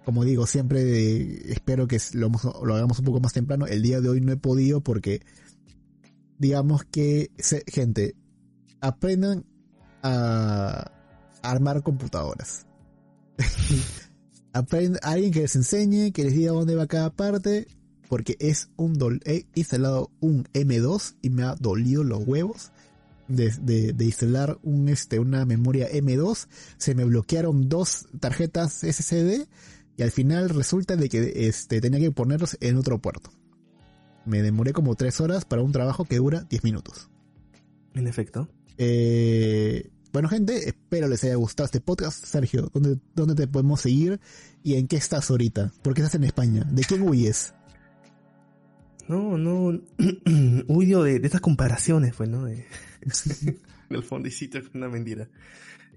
Como digo, siempre espero que lo, lo, hagamos un poco más temprano. El día de hoy no he podido porque, digamos que, gente, aprendan a, armar computadoras. Aprende, alguien que les enseñe, que les diga dónde va cada parte, porque es un dol he instalado un M2 y me ha dolido los huevos de, de, de, instalar un este una memoria M2 se me bloquearon dos tarjetas SSD y al final resulta de que este tenía que ponerlos en otro puerto. Me demoré como tres horas para un trabajo que dura 10 minutos. En efecto. Eh, bueno gente espero les haya gustado este podcast Sergio ¿dónde, dónde te podemos seguir y en qué estás ahorita? ¿por qué estás en España? ¿de quién huyes? No, no, huyo de, de estas comparaciones, pues, ¿no? De, del fondicito es una mentira.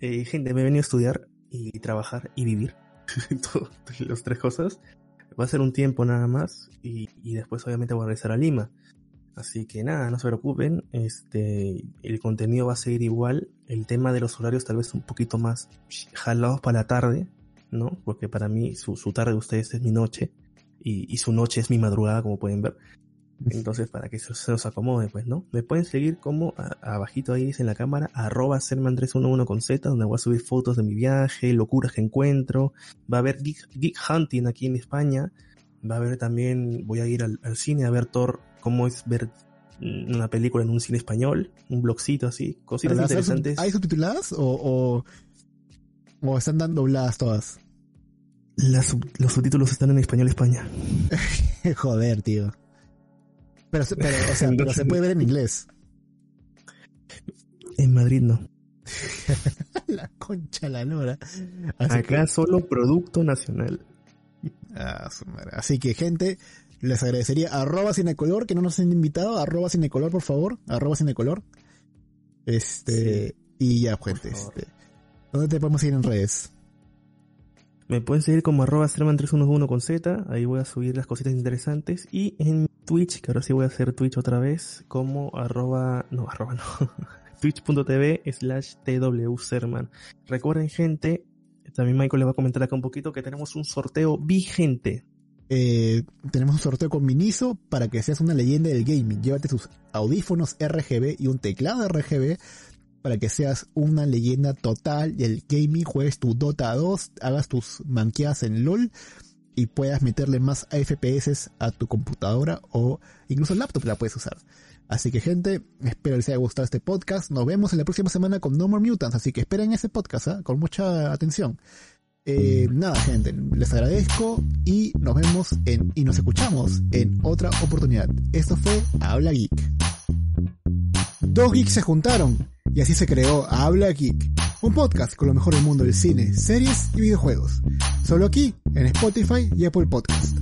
Eh, gente, me he venido a estudiar y trabajar y vivir. Todo, las tres cosas. Va a ser un tiempo nada más y, y, después obviamente voy a regresar a Lima. Así que nada, no se preocupen. Este, el contenido va a seguir igual. El tema de los horarios tal vez un poquito más jalados para la tarde, ¿no? Porque para mí su, su tarde de ustedes es mi noche y, y, su noche es mi madrugada, como pueden ver. Entonces, para que se, se acomode, pues, ¿no? Me pueden seguir como abajito ahí dice en la cámara, arroba serman311 con Z, donde voy a subir fotos de mi viaje, locuras que encuentro. Va a haber geek, geek hunting aquí en España. Va a haber también, voy a ir al, al cine a ver Thor, cómo es ver una película en un cine español, un blogcito así, cositas interesantes. ¿Hay subtituladas o, o, o están dando dobladas todas? Las, los subtítulos están en español España. Joder, tío. Pero, pero, o sea, pero se puede ver en inglés. En Madrid no. la concha la lora. Así Acá que... solo producto nacional. Ah, Así que, gente, les agradecería arroba cinecolor, que no nos han invitado, arroba cinecolor, por favor, arroba cinecolor. Este, sí, y ya, gente, este, ¿dónde te podemos seguir en redes? Me pueden seguir como arroba serman311 con Z, ahí voy a subir las cositas interesantes. Y en Twitch, que ahora sí voy a hacer Twitch otra vez, como arroba, no, arroba no, twitch.tv slash twserman. Recuerden gente, también Michael le va a comentar acá un poquito que tenemos un sorteo vigente. Eh, tenemos un sorteo con Miniso para que seas una leyenda del gaming. Llévate tus audífonos RGB y un teclado RGB para que seas una leyenda total del gaming, juegues tu Dota 2, hagas tus manqueadas en LOL y puedas meterle más FPS a tu computadora o incluso laptop la puedes usar. Así que gente, espero les haya gustado este podcast. Nos vemos en la próxima semana con No More Mutants, así que esperen ese podcast ¿eh? con mucha atención. Eh, nada, gente, les agradezco y nos vemos en, y nos escuchamos en otra oportunidad. Esto fue Habla Geek. Dos geeks se juntaron y así se creó Habla Geek, un podcast con lo mejor del mundo del cine, series y videojuegos. Solo aquí, en Spotify y Apple Podcast.